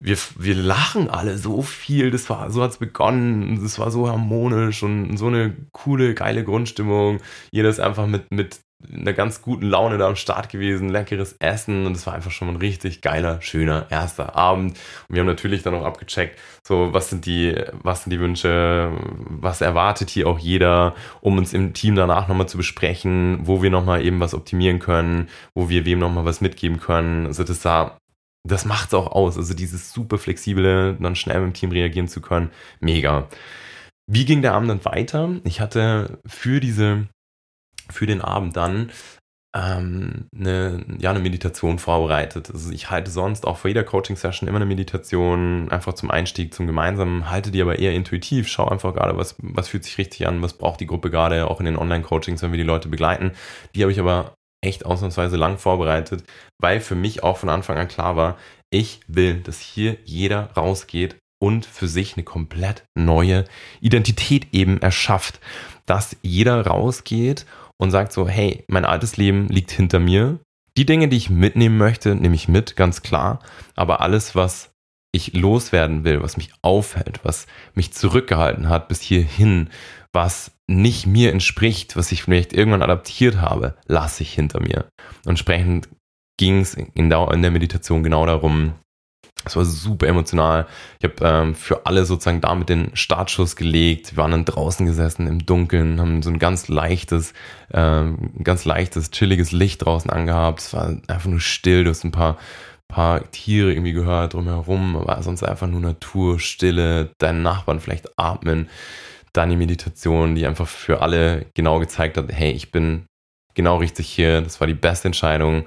wir, wir lachen alle so viel. Das war, so hat's begonnen. Das war so harmonisch und so eine coole, geile Grundstimmung. Jeder ist einfach mit, mit einer ganz guten Laune da am Start gewesen, leckeres Essen und es war einfach schon ein richtig geiler, schöner erster Abend. Und wir haben natürlich dann auch abgecheckt, so was sind die, was sind die Wünsche, was erwartet hier auch jeder, um uns im Team danach nochmal zu besprechen, wo wir nochmal eben was optimieren können, wo wir wem nochmal was mitgeben können. Also das sah das macht's auch aus. Also dieses super flexible, dann schnell mit dem Team reagieren zu können, mega. Wie ging der Abend dann weiter? Ich hatte für diese für den Abend dann ähm, eine, ja, eine Meditation vorbereitet. Also ich halte sonst auch vor jeder Coaching-Session immer eine Meditation, einfach zum Einstieg, zum Gemeinsamen, halte die aber eher intuitiv, schau einfach gerade, was, was fühlt sich richtig an, was braucht die Gruppe gerade, auch in den Online-Coachings, wenn wir die Leute begleiten. Die habe ich aber echt ausnahmsweise lang vorbereitet, weil für mich auch von Anfang an klar war, ich will, dass hier jeder rausgeht und für sich eine komplett neue Identität eben erschafft, dass jeder rausgeht und sagt so, hey, mein altes Leben liegt hinter mir. Die Dinge, die ich mitnehmen möchte, nehme ich mit, ganz klar. Aber alles, was ich loswerden will, was mich aufhält, was mich zurückgehalten hat bis hierhin, was nicht mir entspricht, was ich vielleicht irgendwann adaptiert habe, lasse ich hinter mir. Und entsprechend ging es in der, in der Meditation genau darum, es war super emotional. Ich habe ähm, für alle sozusagen damit den Startschuss gelegt. Wir waren dann draußen gesessen im Dunkeln, haben so ein ganz leichtes, ähm, ganz leichtes, chilliges Licht draußen angehabt. Es war einfach nur still. Du hast ein paar, paar Tiere irgendwie gehört drumherum, aber sonst einfach nur Natur, Stille, deinen Nachbarn vielleicht atmen. Dann die Meditation, die einfach für alle genau gezeigt hat, hey, ich bin genau richtig hier. Das war die beste Entscheidung.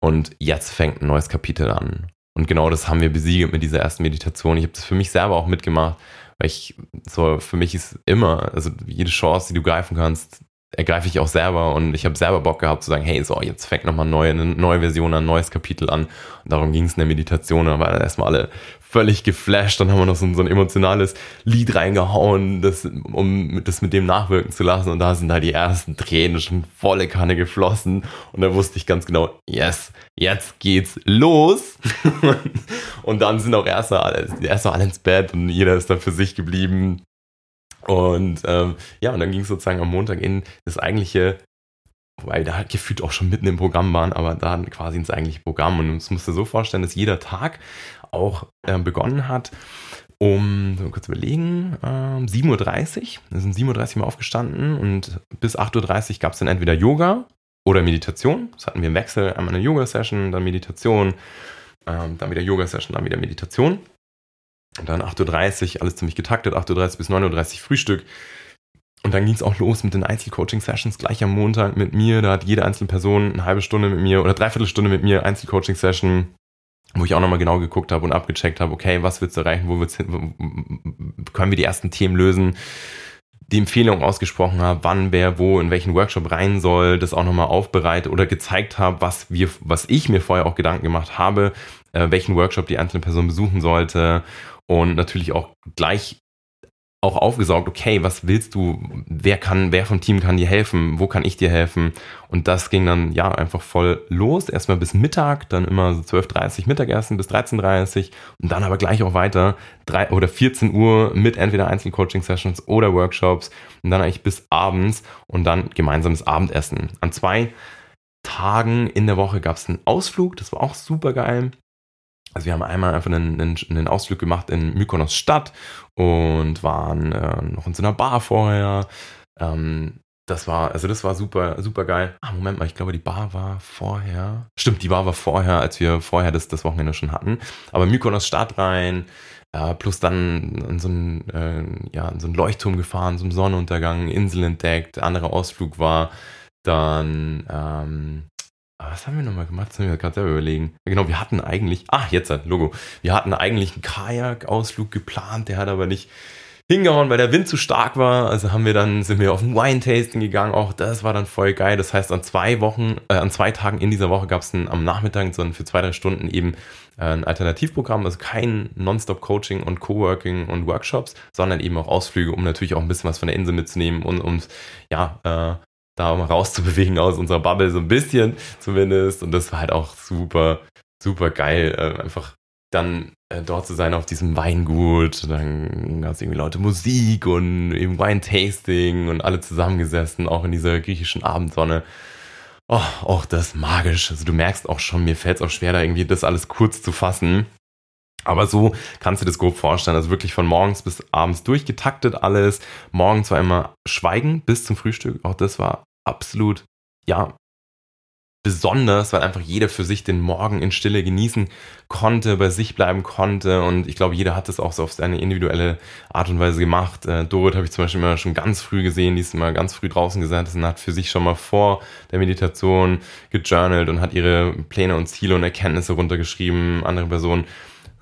Und jetzt fängt ein neues Kapitel an. Und genau das haben wir besiegelt mit dieser ersten Meditation. Ich habe das für mich selber auch mitgemacht, weil ich, so für mich ist immer, also jede Chance, die du greifen kannst, ergreife ich auch selber und ich habe selber Bock gehabt zu sagen, hey, so, jetzt fängt nochmal neue, eine neue Version an, ein neues Kapitel an. Und darum ging es in der Meditation, da waren erstmal alle völlig geflasht, dann haben wir noch so, so ein emotionales Lied reingehauen, das, um das mit dem nachwirken zu lassen und da sind da die ersten Tränen schon volle Kanne geflossen und da wusste ich ganz genau, yes, jetzt geht's los. und dann sind auch erst alle, erst alle ins Bett und jeder ist dann für sich geblieben und ähm, ja, und dann ging es sozusagen am Montag in das eigentliche, wobei da halt gefühlt auch schon mitten im Programm waren, aber dann quasi ins eigentliche Programm. Und es musste so vorstellen, dass jeder Tag auch äh, begonnen hat um, so kurz überlegen, ähm, 7.30 Uhr. Wir sind 7.30 Uhr mal aufgestanden und bis 8.30 Uhr gab es dann entweder Yoga oder Meditation. Das hatten wir im Wechsel, einmal eine Yoga-Session, dann Meditation, ähm, dann wieder Yoga-Session, dann wieder Meditation. Und dann 8.30 Uhr, alles ziemlich getaktet, 8.30 Uhr bis 9.30 Uhr Frühstück. Und dann ging es auch los mit den Einzelcoaching-Sessions gleich am Montag mit mir. Da hat jede einzelne Person eine halbe Stunde mit mir oder dreiviertel Stunde mit mir Einzelcoaching-Session, wo ich auch nochmal genau geguckt habe und abgecheckt habe, okay, was willst du erreichen, wo willst hin, können wir die ersten Themen lösen, die Empfehlung ausgesprochen habe, wann wer wo in welchen Workshop rein soll, das auch nochmal aufbereitet oder gezeigt habe, was wir, was ich mir vorher auch Gedanken gemacht habe, äh, welchen Workshop die einzelne Person besuchen sollte und natürlich auch gleich auch aufgesaugt, okay, was willst du, wer kann, wer vom Team kann dir helfen, wo kann ich dir helfen? Und das ging dann ja einfach voll los, erstmal bis Mittag, dann immer so 12.30 Mittagessen bis 13.30 und dann aber gleich auch weiter, drei oder 14 Uhr mit entweder Einzelcoaching-Sessions oder Workshops und dann eigentlich bis abends und dann gemeinsames Abendessen. An zwei Tagen in der Woche gab es einen Ausflug, das war auch super geil. Also wir haben einmal einfach einen, einen, einen Ausflug gemacht in Mykonos Stadt und waren äh, noch in so einer Bar vorher. Ähm, das war, also das war super, super geil. Ah, Moment mal, ich glaube, die Bar war vorher. Stimmt, die Bar war vorher, als wir vorher das, das Wochenende schon hatten. Aber Mykonos Stadt rein, äh, plus dann in so, einen, äh, ja, in so einen Leuchtturm gefahren, zum Sonnenuntergang, Insel entdeckt, anderer Ausflug war dann ähm, was haben wir nochmal gemacht? Das müssen wir gerade selber überlegen. Genau, wir hatten eigentlich, ach, jetzt ein Logo. Wir hatten eigentlich einen Kajak-Ausflug geplant, der hat aber nicht hingehauen, weil der Wind zu stark war. Also haben wir dann, sind wir auf ein Wine-Tasting gegangen. Auch das war dann voll geil. Das heißt, an zwei Wochen, äh, an zwei Tagen in dieser Woche gab es am Nachmittag, sondern für zwei, drei Stunden eben äh, ein Alternativprogramm. Also kein Non-Stop-Coaching und Coworking und Workshops, sondern eben auch Ausflüge, um natürlich auch ein bisschen was von der Insel mitzunehmen und um, ja, äh, da mal rauszubewegen aus unserer Bubble, so ein bisschen zumindest. Und das war halt auch super, super geil, äh, einfach dann äh, dort zu sein auf diesem Weingut. Dann gab es irgendwie laute Musik und eben Weintasting und alle zusammengesessen, auch in dieser griechischen Abendsonne. Oh, auch das magisch. Also du merkst auch schon, mir fällt es auch schwer, da irgendwie das alles kurz zu fassen. Aber so kannst du das grob vorstellen. Also wirklich von morgens bis abends durchgetaktet alles. Morgens war immer Schweigen bis zum Frühstück. Auch das war absolut, ja, besonders, weil einfach jeder für sich den Morgen in Stille genießen konnte, bei sich bleiben konnte. Und ich glaube, jeder hat das auch so auf seine individuelle Art und Weise gemacht. Äh, Dorit habe ich zum Beispiel immer schon ganz früh gesehen, die ist immer ganz früh draußen gesessen und hat für sich schon mal vor der Meditation gejournalt und hat ihre Pläne und Ziele und Erkenntnisse runtergeschrieben. Andere Personen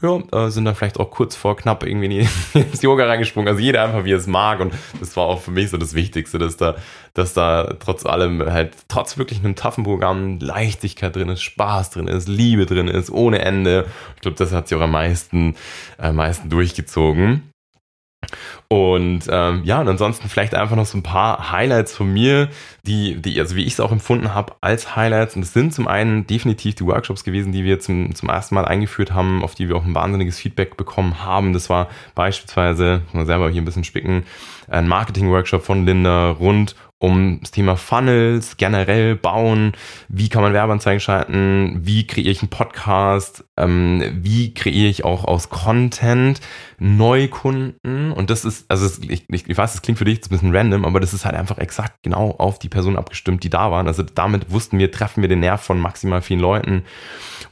ja, äh, sind dann vielleicht auch kurz vor knapp irgendwie ins Yoga reingesprungen. Also jeder einfach, wie er es mag. Und das war auch für mich so das Wichtigste, dass da, dass da trotz allem halt, trotz wirklich einem taffen Programm Leichtigkeit drin ist, Spaß drin ist, Liebe drin ist, ohne Ende. Ich glaube, das hat sich auch am meisten, am meisten durchgezogen. Und ähm, ja, und ansonsten vielleicht einfach noch so ein paar Highlights von mir, die, die also wie ich es auch empfunden habe, als Highlights. Und es sind zum einen definitiv die Workshops gewesen, die wir zum, zum ersten Mal eingeführt haben, auf die wir auch ein wahnsinniges Feedback bekommen haben. Das war beispielsweise, mal selber hier ein bisschen spicken, ein Marketing-Workshop von Linda rund um das Thema Funnels, generell bauen, wie kann man Werbeanzeigen schalten, wie kreiere ich einen Podcast, ähm, wie kreiere ich auch aus Content Neukunden und das ist, also es, ich, ich weiß, es klingt für dich ein bisschen random, aber das ist halt einfach exakt genau auf die Person abgestimmt, die da waren. Also damit wussten wir, treffen wir den Nerv von maximal vielen Leuten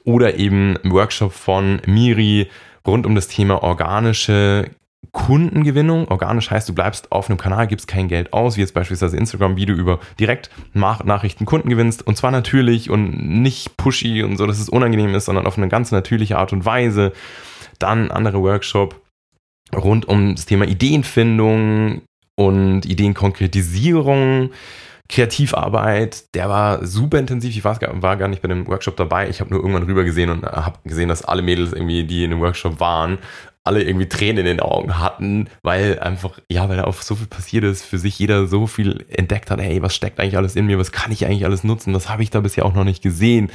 oder eben im Workshop von Miri rund um das Thema organische Kundengewinnung. Organisch heißt, du bleibst auf einem Kanal, gibst kein Geld aus, wie jetzt beispielsweise Instagram, wie du über direkt Nachrichten Kunden gewinnst. Und zwar natürlich und nicht pushy und so, dass es unangenehm ist, sondern auf eine ganz natürliche Art und Weise. Dann andere Workshop rund um das Thema Ideenfindung und Ideenkonkretisierung. Kreativarbeit, der war super intensiv. Ich war, war gar nicht bei dem Workshop dabei. Ich habe nur irgendwann rüber gesehen und habe gesehen, dass alle Mädels irgendwie, die in dem Workshop waren, alle irgendwie Tränen in den Augen hatten, weil einfach, ja, weil da auch so viel passiert ist, für sich jeder so viel entdeckt hat, hey, was steckt eigentlich alles in mir, was kann ich eigentlich alles nutzen, was habe ich da bisher auch noch nicht gesehen.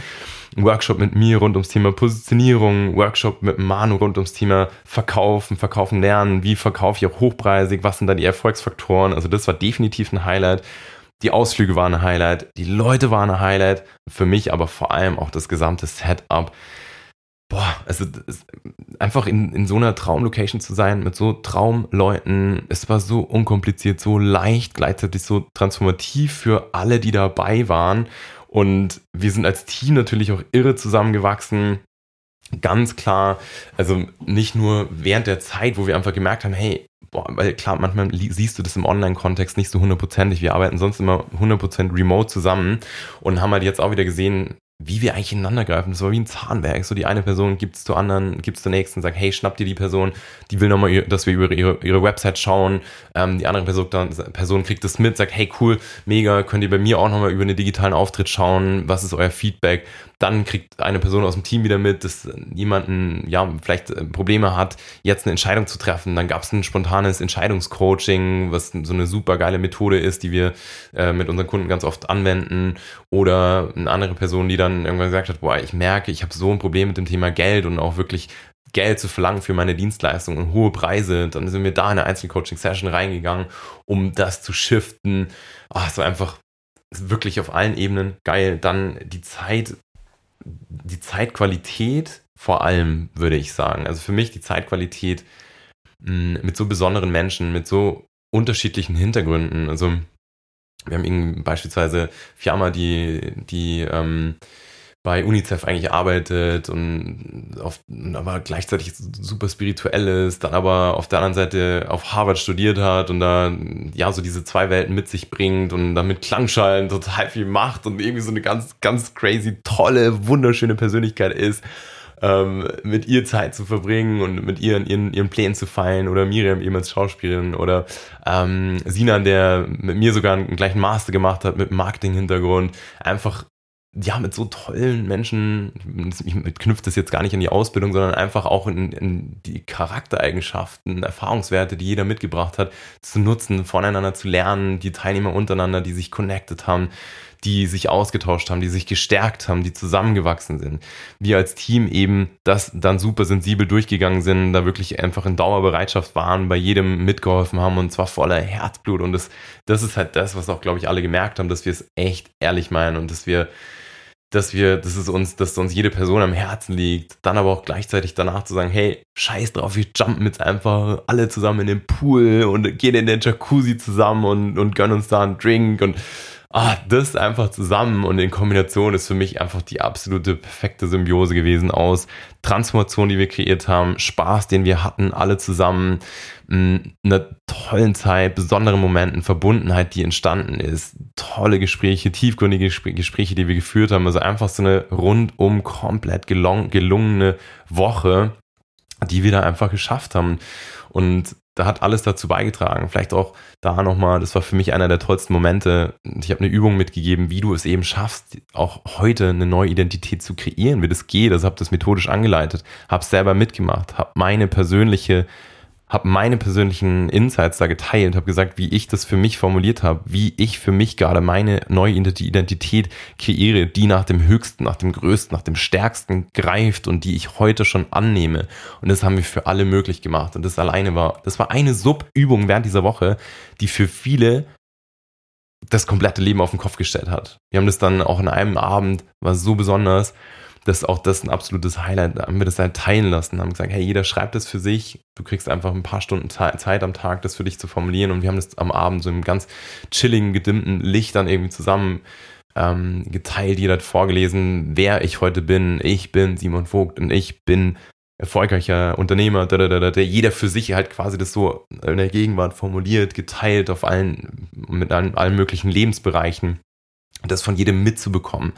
Ein Workshop mit mir rund ums Thema Positionierung, Workshop mit Manu rund ums Thema Verkaufen, Verkaufen lernen, wie verkaufe ich auch hochpreisig, was sind da die Erfolgsfaktoren, also das war definitiv ein Highlight. Die Ausflüge waren ein Highlight, die Leute waren ein Highlight, für mich aber vor allem auch das gesamte Setup boah, also einfach in, in so einer Traumlocation zu sein, mit so Traumleuten, es war so unkompliziert, so leicht, gleichzeitig so transformativ für alle, die dabei waren. Und wir sind als Team natürlich auch irre zusammengewachsen. Ganz klar, also nicht nur während der Zeit, wo wir einfach gemerkt haben, hey, boah, weil klar, manchmal siehst du das im Online-Kontext nicht so hundertprozentig. Wir arbeiten sonst immer 100% remote zusammen und haben halt jetzt auch wieder gesehen, wie wir eigentlich ineinander greifen. Das war wie ein Zahnwerk. So die eine Person gibt es zur anderen, gibt es zur nächsten, sagt, hey, schnapp dir die Person, die will nochmal, dass wir über ihre, ihre Website schauen. Ähm, die andere Person, dann, Person kriegt das mit, sagt, hey, cool, mega, könnt ihr bei mir auch nochmal über einen digitalen Auftritt schauen, was ist euer Feedback? Dann kriegt eine Person aus dem Team wieder mit, dass jemanden, ja, vielleicht äh, Probleme hat, jetzt eine Entscheidung zu treffen. Dann gab es ein spontanes Entscheidungscoaching, was so eine super geile Methode ist, die wir äh, mit unseren Kunden ganz oft anwenden. Oder eine andere Person, die dann dann irgendwann gesagt hat, boah, ich merke, ich habe so ein Problem mit dem Thema Geld und auch wirklich Geld zu verlangen für meine Dienstleistung und hohe Preise. Dann sind wir da in eine Einzelcoaching-Session reingegangen, um das zu shiften. Ach, so einfach wirklich auf allen Ebenen geil. Dann die Zeit, die Zeitqualität vor allem, würde ich sagen. Also für mich die Zeitqualität hm, mit so besonderen Menschen, mit so unterschiedlichen Hintergründen. Also wir haben irgendwie beispielsweise Fiamma, die, die ähm, bei UNICEF eigentlich arbeitet und auf, aber gleichzeitig super spirituell ist, dann aber auf der anderen Seite auf Harvard studiert hat und da ja so diese zwei Welten mit sich bringt und dann mit Klangschalen total viel macht und irgendwie so eine ganz, ganz crazy, tolle, wunderschöne Persönlichkeit ist ähm, mit ihr Zeit zu verbringen und mit ihr in ihren, ihren Plänen zu feilen oder Miriam eben als Schauspielerin oder ähm, Sinan, der mit mir sogar einen gleichen Master gemacht hat mit Marketing-Hintergrund, einfach ja, mit so tollen Menschen, ich knüpft das jetzt gar nicht in die Ausbildung, sondern einfach auch in, in, die Charaktereigenschaften, Erfahrungswerte, die jeder mitgebracht hat, zu nutzen, voneinander zu lernen, die Teilnehmer untereinander, die sich connected haben, die sich ausgetauscht haben, die sich gestärkt haben, die zusammengewachsen sind. Wir als Team eben das dann super sensibel durchgegangen sind, da wirklich einfach in Dauerbereitschaft waren, bei jedem mitgeholfen haben und zwar voller Herzblut. Und das, das ist halt das, was auch, glaube ich, alle gemerkt haben, dass wir es echt ehrlich meinen und dass wir dass wir, dass es uns, dass uns jede Person am Herzen liegt, dann aber auch gleichzeitig danach zu sagen, hey, scheiß drauf, wir jumpen jetzt einfach alle zusammen in den Pool und gehen in den Jacuzzi zusammen und, und gönnen uns da einen Drink und ah, das einfach zusammen und in Kombination ist für mich einfach die absolute perfekte Symbiose gewesen aus Transformation, die wir kreiert haben, Spaß, den wir hatten, alle zusammen, einer tollen Zeit, besonderen Momenten, Verbundenheit, die entstanden ist, tolle Gespräche, tiefgründige Gespräche, die wir geführt haben, also einfach so eine rundum komplett gelungene Woche, die wir da einfach geschafft haben. Und da hat alles dazu beigetragen. Vielleicht auch da nochmal, das war für mich einer der tollsten Momente. Ich habe eine Übung mitgegeben, wie du es eben schaffst, auch heute eine neue Identität zu kreieren, wie das geht. Also habe das methodisch angeleitet, habe selber mitgemacht, habe meine persönliche habe meine persönlichen Insights da geteilt, habe gesagt, wie ich das für mich formuliert habe, wie ich für mich gerade meine neue Identität kreiere, die nach dem Höchsten, nach dem Größten, nach dem Stärksten greift und die ich heute schon annehme. Und das haben wir für alle möglich gemacht. Und das alleine war, das war eine Subübung während dieser Woche, die für viele das komplette Leben auf den Kopf gestellt hat. Wir haben das dann auch in einem Abend, war so besonders, dass auch das ein absolutes Highlight, haben wir das halt teilen lassen, haben gesagt, hey, jeder schreibt das für sich, du kriegst einfach ein paar Stunden Zeit am Tag, das für dich zu formulieren und wir haben das am Abend so im ganz chilligen, gedimmten Licht dann irgendwie zusammen ähm, geteilt, jeder hat vorgelesen, wer ich heute bin, ich bin Simon Vogt und ich bin erfolgreicher Unternehmer, da, da, da, da, jeder für sich halt quasi das so in der Gegenwart formuliert, geteilt auf allen, mit allen, allen möglichen Lebensbereichen, das von jedem mitzubekommen.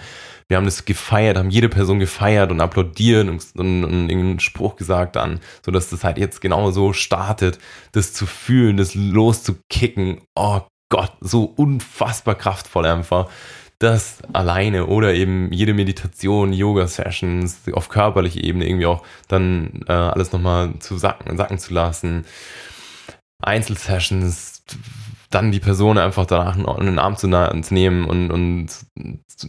Wir haben das gefeiert, haben jede Person gefeiert und applaudiert und, und, und irgendeinen Spruch gesagt dann, so dass das halt jetzt genau so startet, das zu fühlen, das loszukicken. Oh Gott, so unfassbar kraftvoll einfach das alleine oder eben jede Meditation, Yoga-Sessions auf körperlicher Ebene irgendwie auch dann äh, alles nochmal zu sacken, sacken zu lassen. Einzelsessions, dann die Person einfach danach in den Arm zu, nehmen und, und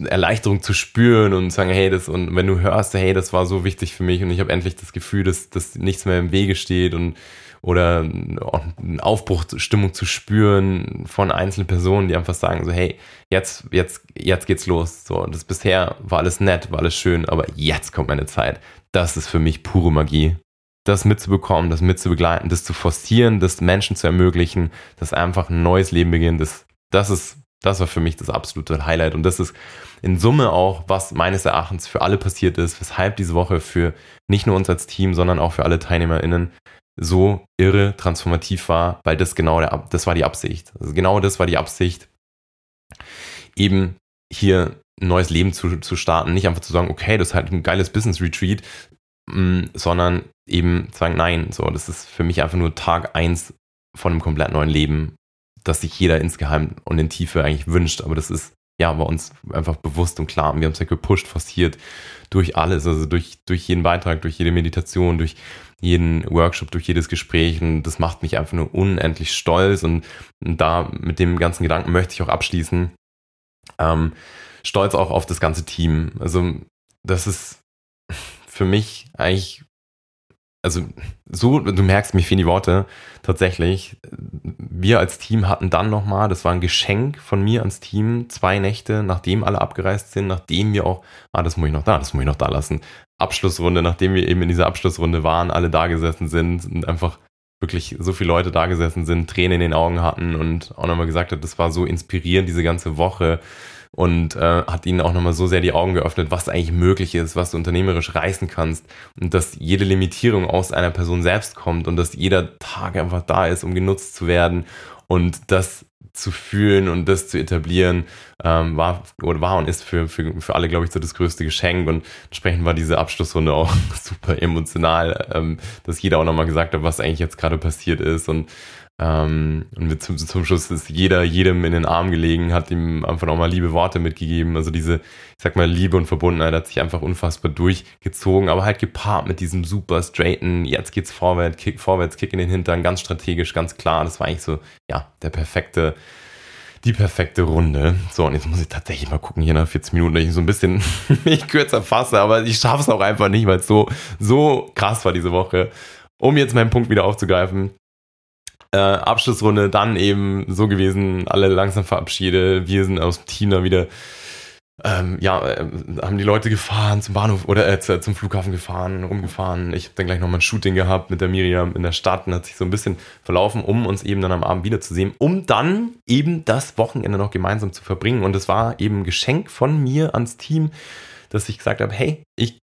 Erleichterung zu spüren und sagen, hey, das, und wenn du hörst, hey, das war so wichtig für mich und ich habe endlich das Gefühl, dass, dass nichts mehr im Wege steht und oder eine Aufbruchstimmung zu spüren von einzelnen Personen, die einfach sagen so, hey, jetzt, jetzt, jetzt geht's los. So, das bisher war alles nett, war alles schön, aber jetzt kommt meine Zeit. Das ist für mich pure Magie. Das mitzubekommen, das mitzubegleiten, das zu forcieren, das Menschen zu ermöglichen, dass einfach ein neues Leben beginnt, das, das ist, das war für mich das absolute Highlight. Und das ist in Summe auch, was meines Erachtens für alle passiert ist, weshalb diese Woche für nicht nur uns als Team, sondern auch für alle TeilnehmerInnen so irre transformativ war, weil das genau der, das war die Absicht. Also genau das war die Absicht, eben hier ein neues Leben zu, zu starten. Nicht einfach zu sagen, okay, das ist halt ein geiles Business Retreat, mm, sondern eben sagen, nein, so, das ist für mich einfach nur Tag eins von einem komplett neuen Leben, das sich jeder insgeheim und in Tiefe eigentlich wünscht. Aber das ist ja bei uns einfach bewusst und klar. Und wir haben es ja gepusht, forciert durch alles, also durch, durch jeden Beitrag, durch jede Meditation, durch jeden Workshop, durch jedes Gespräch und das macht mich einfach nur unendlich stolz und da mit dem ganzen Gedanken möchte ich auch abschließen. Ähm, stolz auch auf das ganze Team. Also das ist für mich eigentlich also so, du merkst, mir fehlen die Worte tatsächlich. Wir als Team hatten dann nochmal, das war ein Geschenk von mir ans Team, zwei Nächte, nachdem alle abgereist sind, nachdem wir auch, ah, das muss ich noch da, das muss ich noch da lassen. Abschlussrunde, nachdem wir eben in dieser Abschlussrunde waren, alle da gesessen sind und einfach wirklich so viele Leute da gesessen sind, Tränen in den Augen hatten und auch nochmal gesagt hat, das war so inspirierend diese ganze Woche und äh, hat ihnen auch nochmal so sehr die Augen geöffnet, was eigentlich möglich ist, was du unternehmerisch reißen kannst und dass jede Limitierung aus einer Person selbst kommt und dass jeder Tag einfach da ist, um genutzt zu werden und das zu fühlen und das zu etablieren, ähm, war, oder war und ist für, für, für alle, glaube ich, so das größte Geschenk. Und entsprechend war diese Abschlussrunde auch super emotional, ähm, dass jeder auch nochmal gesagt hat, was eigentlich jetzt gerade passiert ist. Und ähm, und zum, zum Schluss ist jeder jedem in den Arm gelegen, hat ihm einfach nochmal liebe Worte mitgegeben. Also diese, ich sag mal, Liebe und Verbundenheit hat sich einfach unfassbar durchgezogen, aber halt gepaart mit diesem super straighten, jetzt geht's vorwärts, Kick, vorwärts, Kick in den Hintern, ganz strategisch, ganz klar. Das war eigentlich so, ja, der perfekte, die perfekte Runde. So, und jetzt muss ich tatsächlich mal gucken, hier nach 40 Minuten, dass ich so ein bisschen mich kürzer fasse, aber ich schaffe es auch einfach nicht, weil es so, so krass war diese Woche. Um jetzt meinen Punkt wieder aufzugreifen, äh, Abschlussrunde dann eben so gewesen, alle langsam verabschiedet, wir sind aus dem Team da wieder, ähm, ja, äh, haben die Leute gefahren zum Bahnhof oder äh, zum Flughafen gefahren, rumgefahren. Ich habe dann gleich nochmal ein Shooting gehabt mit der Miriam in der Stadt und hat sich so ein bisschen verlaufen, um uns eben dann am Abend wiederzusehen, um dann eben das Wochenende noch gemeinsam zu verbringen. Und es war eben ein Geschenk von mir ans Team, dass ich gesagt habe, hey, ich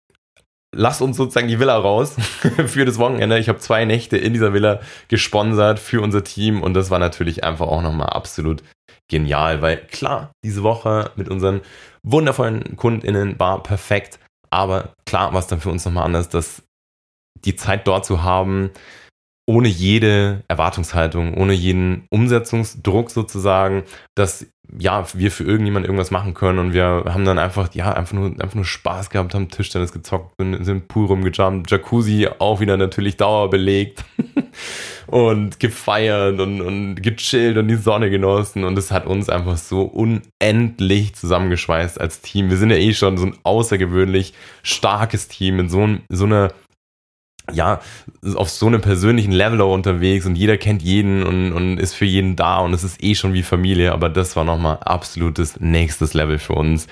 lass uns sozusagen die Villa raus für das Wochenende. Ich habe zwei Nächte in dieser Villa gesponsert für unser Team und das war natürlich einfach auch nochmal absolut genial, weil klar, diese Woche mit unseren wundervollen KundInnen war perfekt, aber klar war es dann für uns nochmal anders, dass die Zeit dort zu haben, ohne jede Erwartungshaltung, ohne jeden Umsetzungsdruck sozusagen, dass ja, wir für irgendjemand irgendwas machen können und wir haben dann einfach, ja, einfach nur, einfach nur Spaß gehabt, haben Tischtennis gezockt, sind, sind Pool rumgejumpt, Jacuzzi auch wieder natürlich dauerbelegt und gefeiert und, und gechillt und die Sonne genossen und es hat uns einfach so unendlich zusammengeschweißt als Team. Wir sind ja eh schon so ein außergewöhnlich starkes Team in so, so einer ja, auf so einem persönlichen Level unterwegs und jeder kennt jeden und, und ist für jeden da und es ist eh schon wie Familie, aber das war nochmal absolutes nächstes Level für uns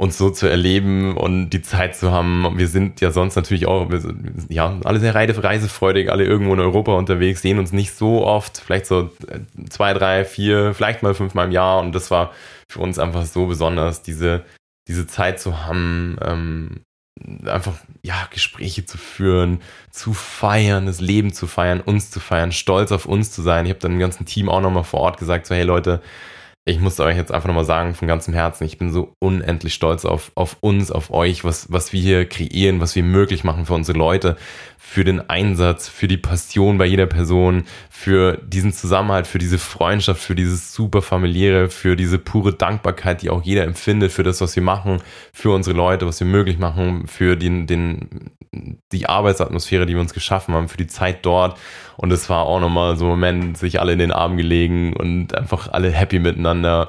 uns so zu erleben und die Zeit zu haben. Wir sind ja sonst natürlich auch, wir sind, ja, alle sehr reisefreudig, alle irgendwo in Europa unterwegs, sehen uns nicht so oft, vielleicht so äh, zwei, drei, vier, vielleicht mal fünfmal im Jahr und das war für uns einfach so besonders, diese, diese Zeit zu haben, ähm, einfach ja Gespräche zu führen, zu feiern, das Leben zu feiern, uns zu feiern, stolz auf uns zu sein. Ich habe dann dem ganzen Team auch nochmal vor Ort gesagt, so hey Leute, ich muss euch jetzt einfach nochmal sagen, von ganzem Herzen, ich bin so unendlich stolz auf, auf uns, auf euch, was, was wir hier kreieren, was wir möglich machen für unsere Leute, für den Einsatz, für die Passion bei jeder Person, für diesen Zusammenhalt, für diese Freundschaft, für dieses super familiäre, für diese pure Dankbarkeit, die auch jeder empfindet, für das, was wir machen, für unsere Leute, was wir möglich machen, für den, den, die Arbeitsatmosphäre, die wir uns geschaffen haben, für die Zeit dort. Und es war auch nochmal so ein Moment, sich alle in den Arm gelegen und einfach alle happy miteinander.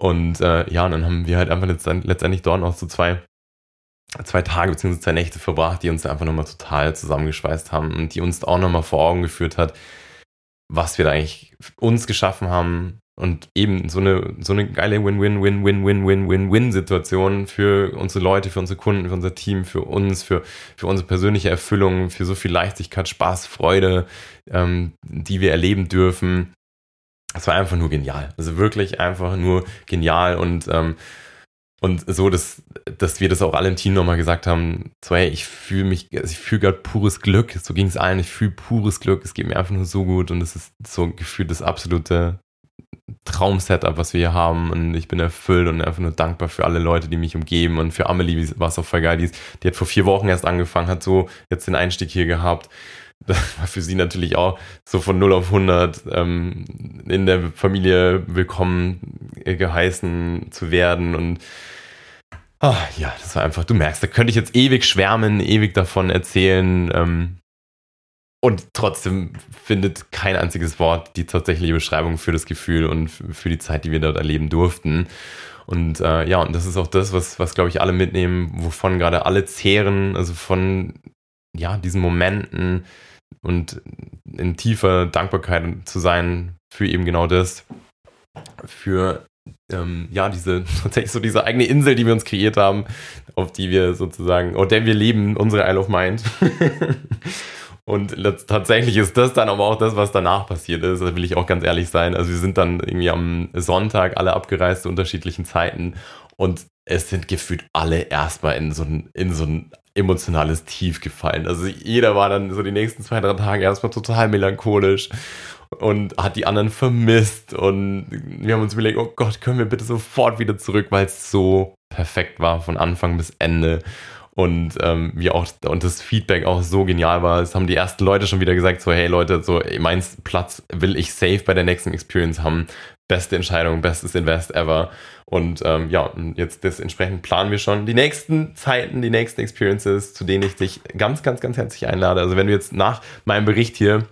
Und äh, ja, und dann haben wir halt einfach letztendlich dort noch so zwei zwei Tage bzw. zwei Nächte verbracht, die uns einfach nochmal total zusammengeschweißt haben und die uns auch nochmal vor Augen geführt hat, was wir da eigentlich uns geschaffen haben und eben so eine, so eine geile Win-Win-Win-Win-Win-Win-Win-Win-Situation für unsere Leute, für unsere Kunden, für unser Team, für uns, für, für unsere persönliche Erfüllung, für so viel Leichtigkeit, Spaß, Freude, ähm, die wir erleben dürfen. Es war einfach nur genial. Also wirklich einfach nur genial und ähm, und so, dass, dass wir das auch alle im Team nochmal gesagt haben, so hey, ich fühle mich, also ich fühle gerade pures Glück, so ging es allen, ich fühle pures Glück, es geht mir einfach nur so gut. Und es ist so gefühlt das absolute Traumsetup, was wir hier haben. Und ich bin erfüllt und einfach nur dankbar für alle Leute, die mich umgeben und für Amelie war es auch voll geil, die, die hat vor vier Wochen erst angefangen, hat so jetzt den Einstieg hier gehabt das war für sie natürlich auch so von 0 auf 100 ähm, in der Familie willkommen äh, geheißen zu werden und oh, ja, das war einfach, du merkst, da könnte ich jetzt ewig schwärmen, ewig davon erzählen ähm, und trotzdem findet kein einziges Wort die tatsächliche Beschreibung für das Gefühl und für die Zeit, die wir dort erleben durften. Und äh, ja, und das ist auch das, was, was glaube ich alle mitnehmen, wovon gerade alle zehren, also von ja, diesen Momenten, und in tiefer Dankbarkeit zu sein für eben genau das, für ähm, ja, diese tatsächlich so diese eigene Insel, die wir uns kreiert haben, auf die wir sozusagen, oder der wir leben, unsere Isle of Mind. Und tatsächlich ist das dann aber auch das, was danach passiert ist. Da will ich auch ganz ehrlich sein. Also wir sind dann irgendwie am Sonntag alle abgereist zu unterschiedlichen Zeiten und es sind gefühlt alle erstmal in so ein, in so ein emotionales Tief gefallen. Also jeder war dann so die nächsten zwei, drei Tage erstmal total melancholisch und hat die anderen vermisst und wir haben uns überlegt, oh Gott, können wir bitte sofort wieder zurück, weil es so perfekt war von Anfang bis Ende und ähm, wie auch und das Feedback auch so genial war. Es haben die ersten Leute schon wieder gesagt so hey Leute, so mein Platz will ich safe bei der nächsten Experience haben. Beste Entscheidung, bestes Invest ever. Und ähm, ja, jetzt das entsprechend planen wir schon die nächsten Zeiten, die nächsten Experiences, zu denen ich dich ganz, ganz, ganz herzlich einlade. Also wenn du jetzt nach meinem Bericht hier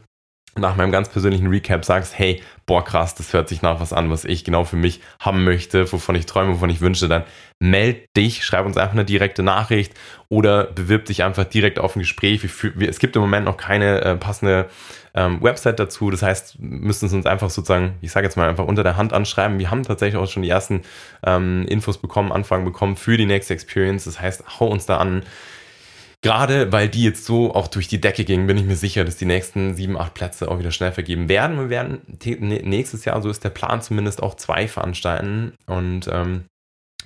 nach meinem ganz persönlichen Recap sagst, hey, boah krass, das hört sich nach was an, was ich genau für mich haben möchte, wovon ich träume, wovon ich wünsche, dann meld dich, schreib uns einfach eine direkte Nachricht oder bewirb dich einfach direkt auf ein Gespräch. Es gibt im Moment noch keine äh, passende ähm, Website dazu, das heißt, müssen Sie uns einfach sozusagen, ich sage jetzt mal einfach unter der Hand anschreiben. Wir haben tatsächlich auch schon die ersten ähm, Infos bekommen, Anfragen bekommen für die nächste Experience. Das heißt, hau uns da an Gerade weil die jetzt so auch durch die Decke gingen, bin ich mir sicher, dass die nächsten sieben, acht Plätze auch wieder schnell vergeben werden. Wir werden nächstes Jahr, so ist der Plan zumindest, auch zwei veranstalten. Und ähm,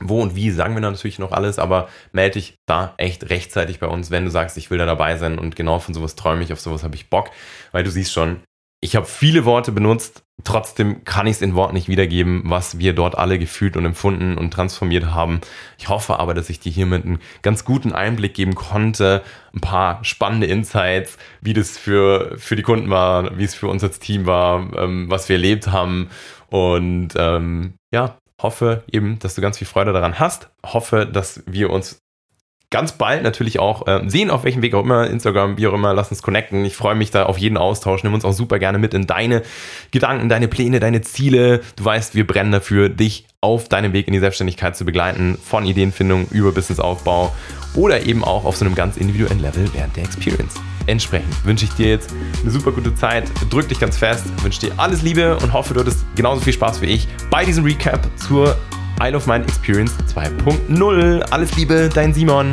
wo und wie sagen wir natürlich noch alles, aber melde dich da echt rechtzeitig bei uns, wenn du sagst, ich will da dabei sein und genau von sowas träume ich, auf sowas habe ich Bock, weil du siehst schon, ich habe viele Worte benutzt, trotzdem kann ich es in Worten nicht wiedergeben, was wir dort alle gefühlt und empfunden und transformiert haben. Ich hoffe aber, dass ich dir hiermit einen ganz guten Einblick geben konnte, ein paar spannende Insights, wie das für, für die Kunden war, wie es für uns als Team war, ähm, was wir erlebt haben und ähm, ja, hoffe eben, dass du ganz viel Freude daran hast. Hoffe, dass wir uns ganz bald natürlich auch äh, sehen, auf welchem Weg auch immer, Instagram, wie auch immer, lass uns connecten. Ich freue mich da auf jeden Austausch. Nimm uns auch super gerne mit in deine Gedanken, deine Pläne, deine Ziele. Du weißt, wir brennen dafür, dich auf deinem Weg in die Selbstständigkeit zu begleiten, von Ideenfindung über Businessaufbau oder eben auch auf so einem ganz individuellen Level während der Experience entsprechend wünsche ich dir jetzt eine super gute Zeit, drück dich ganz fest, wünsche dir alles Liebe und hoffe, du hattest genauso viel Spaß wie ich bei diesem Recap zur Isle of Mind Experience 2.0. Alles Liebe, dein Simon.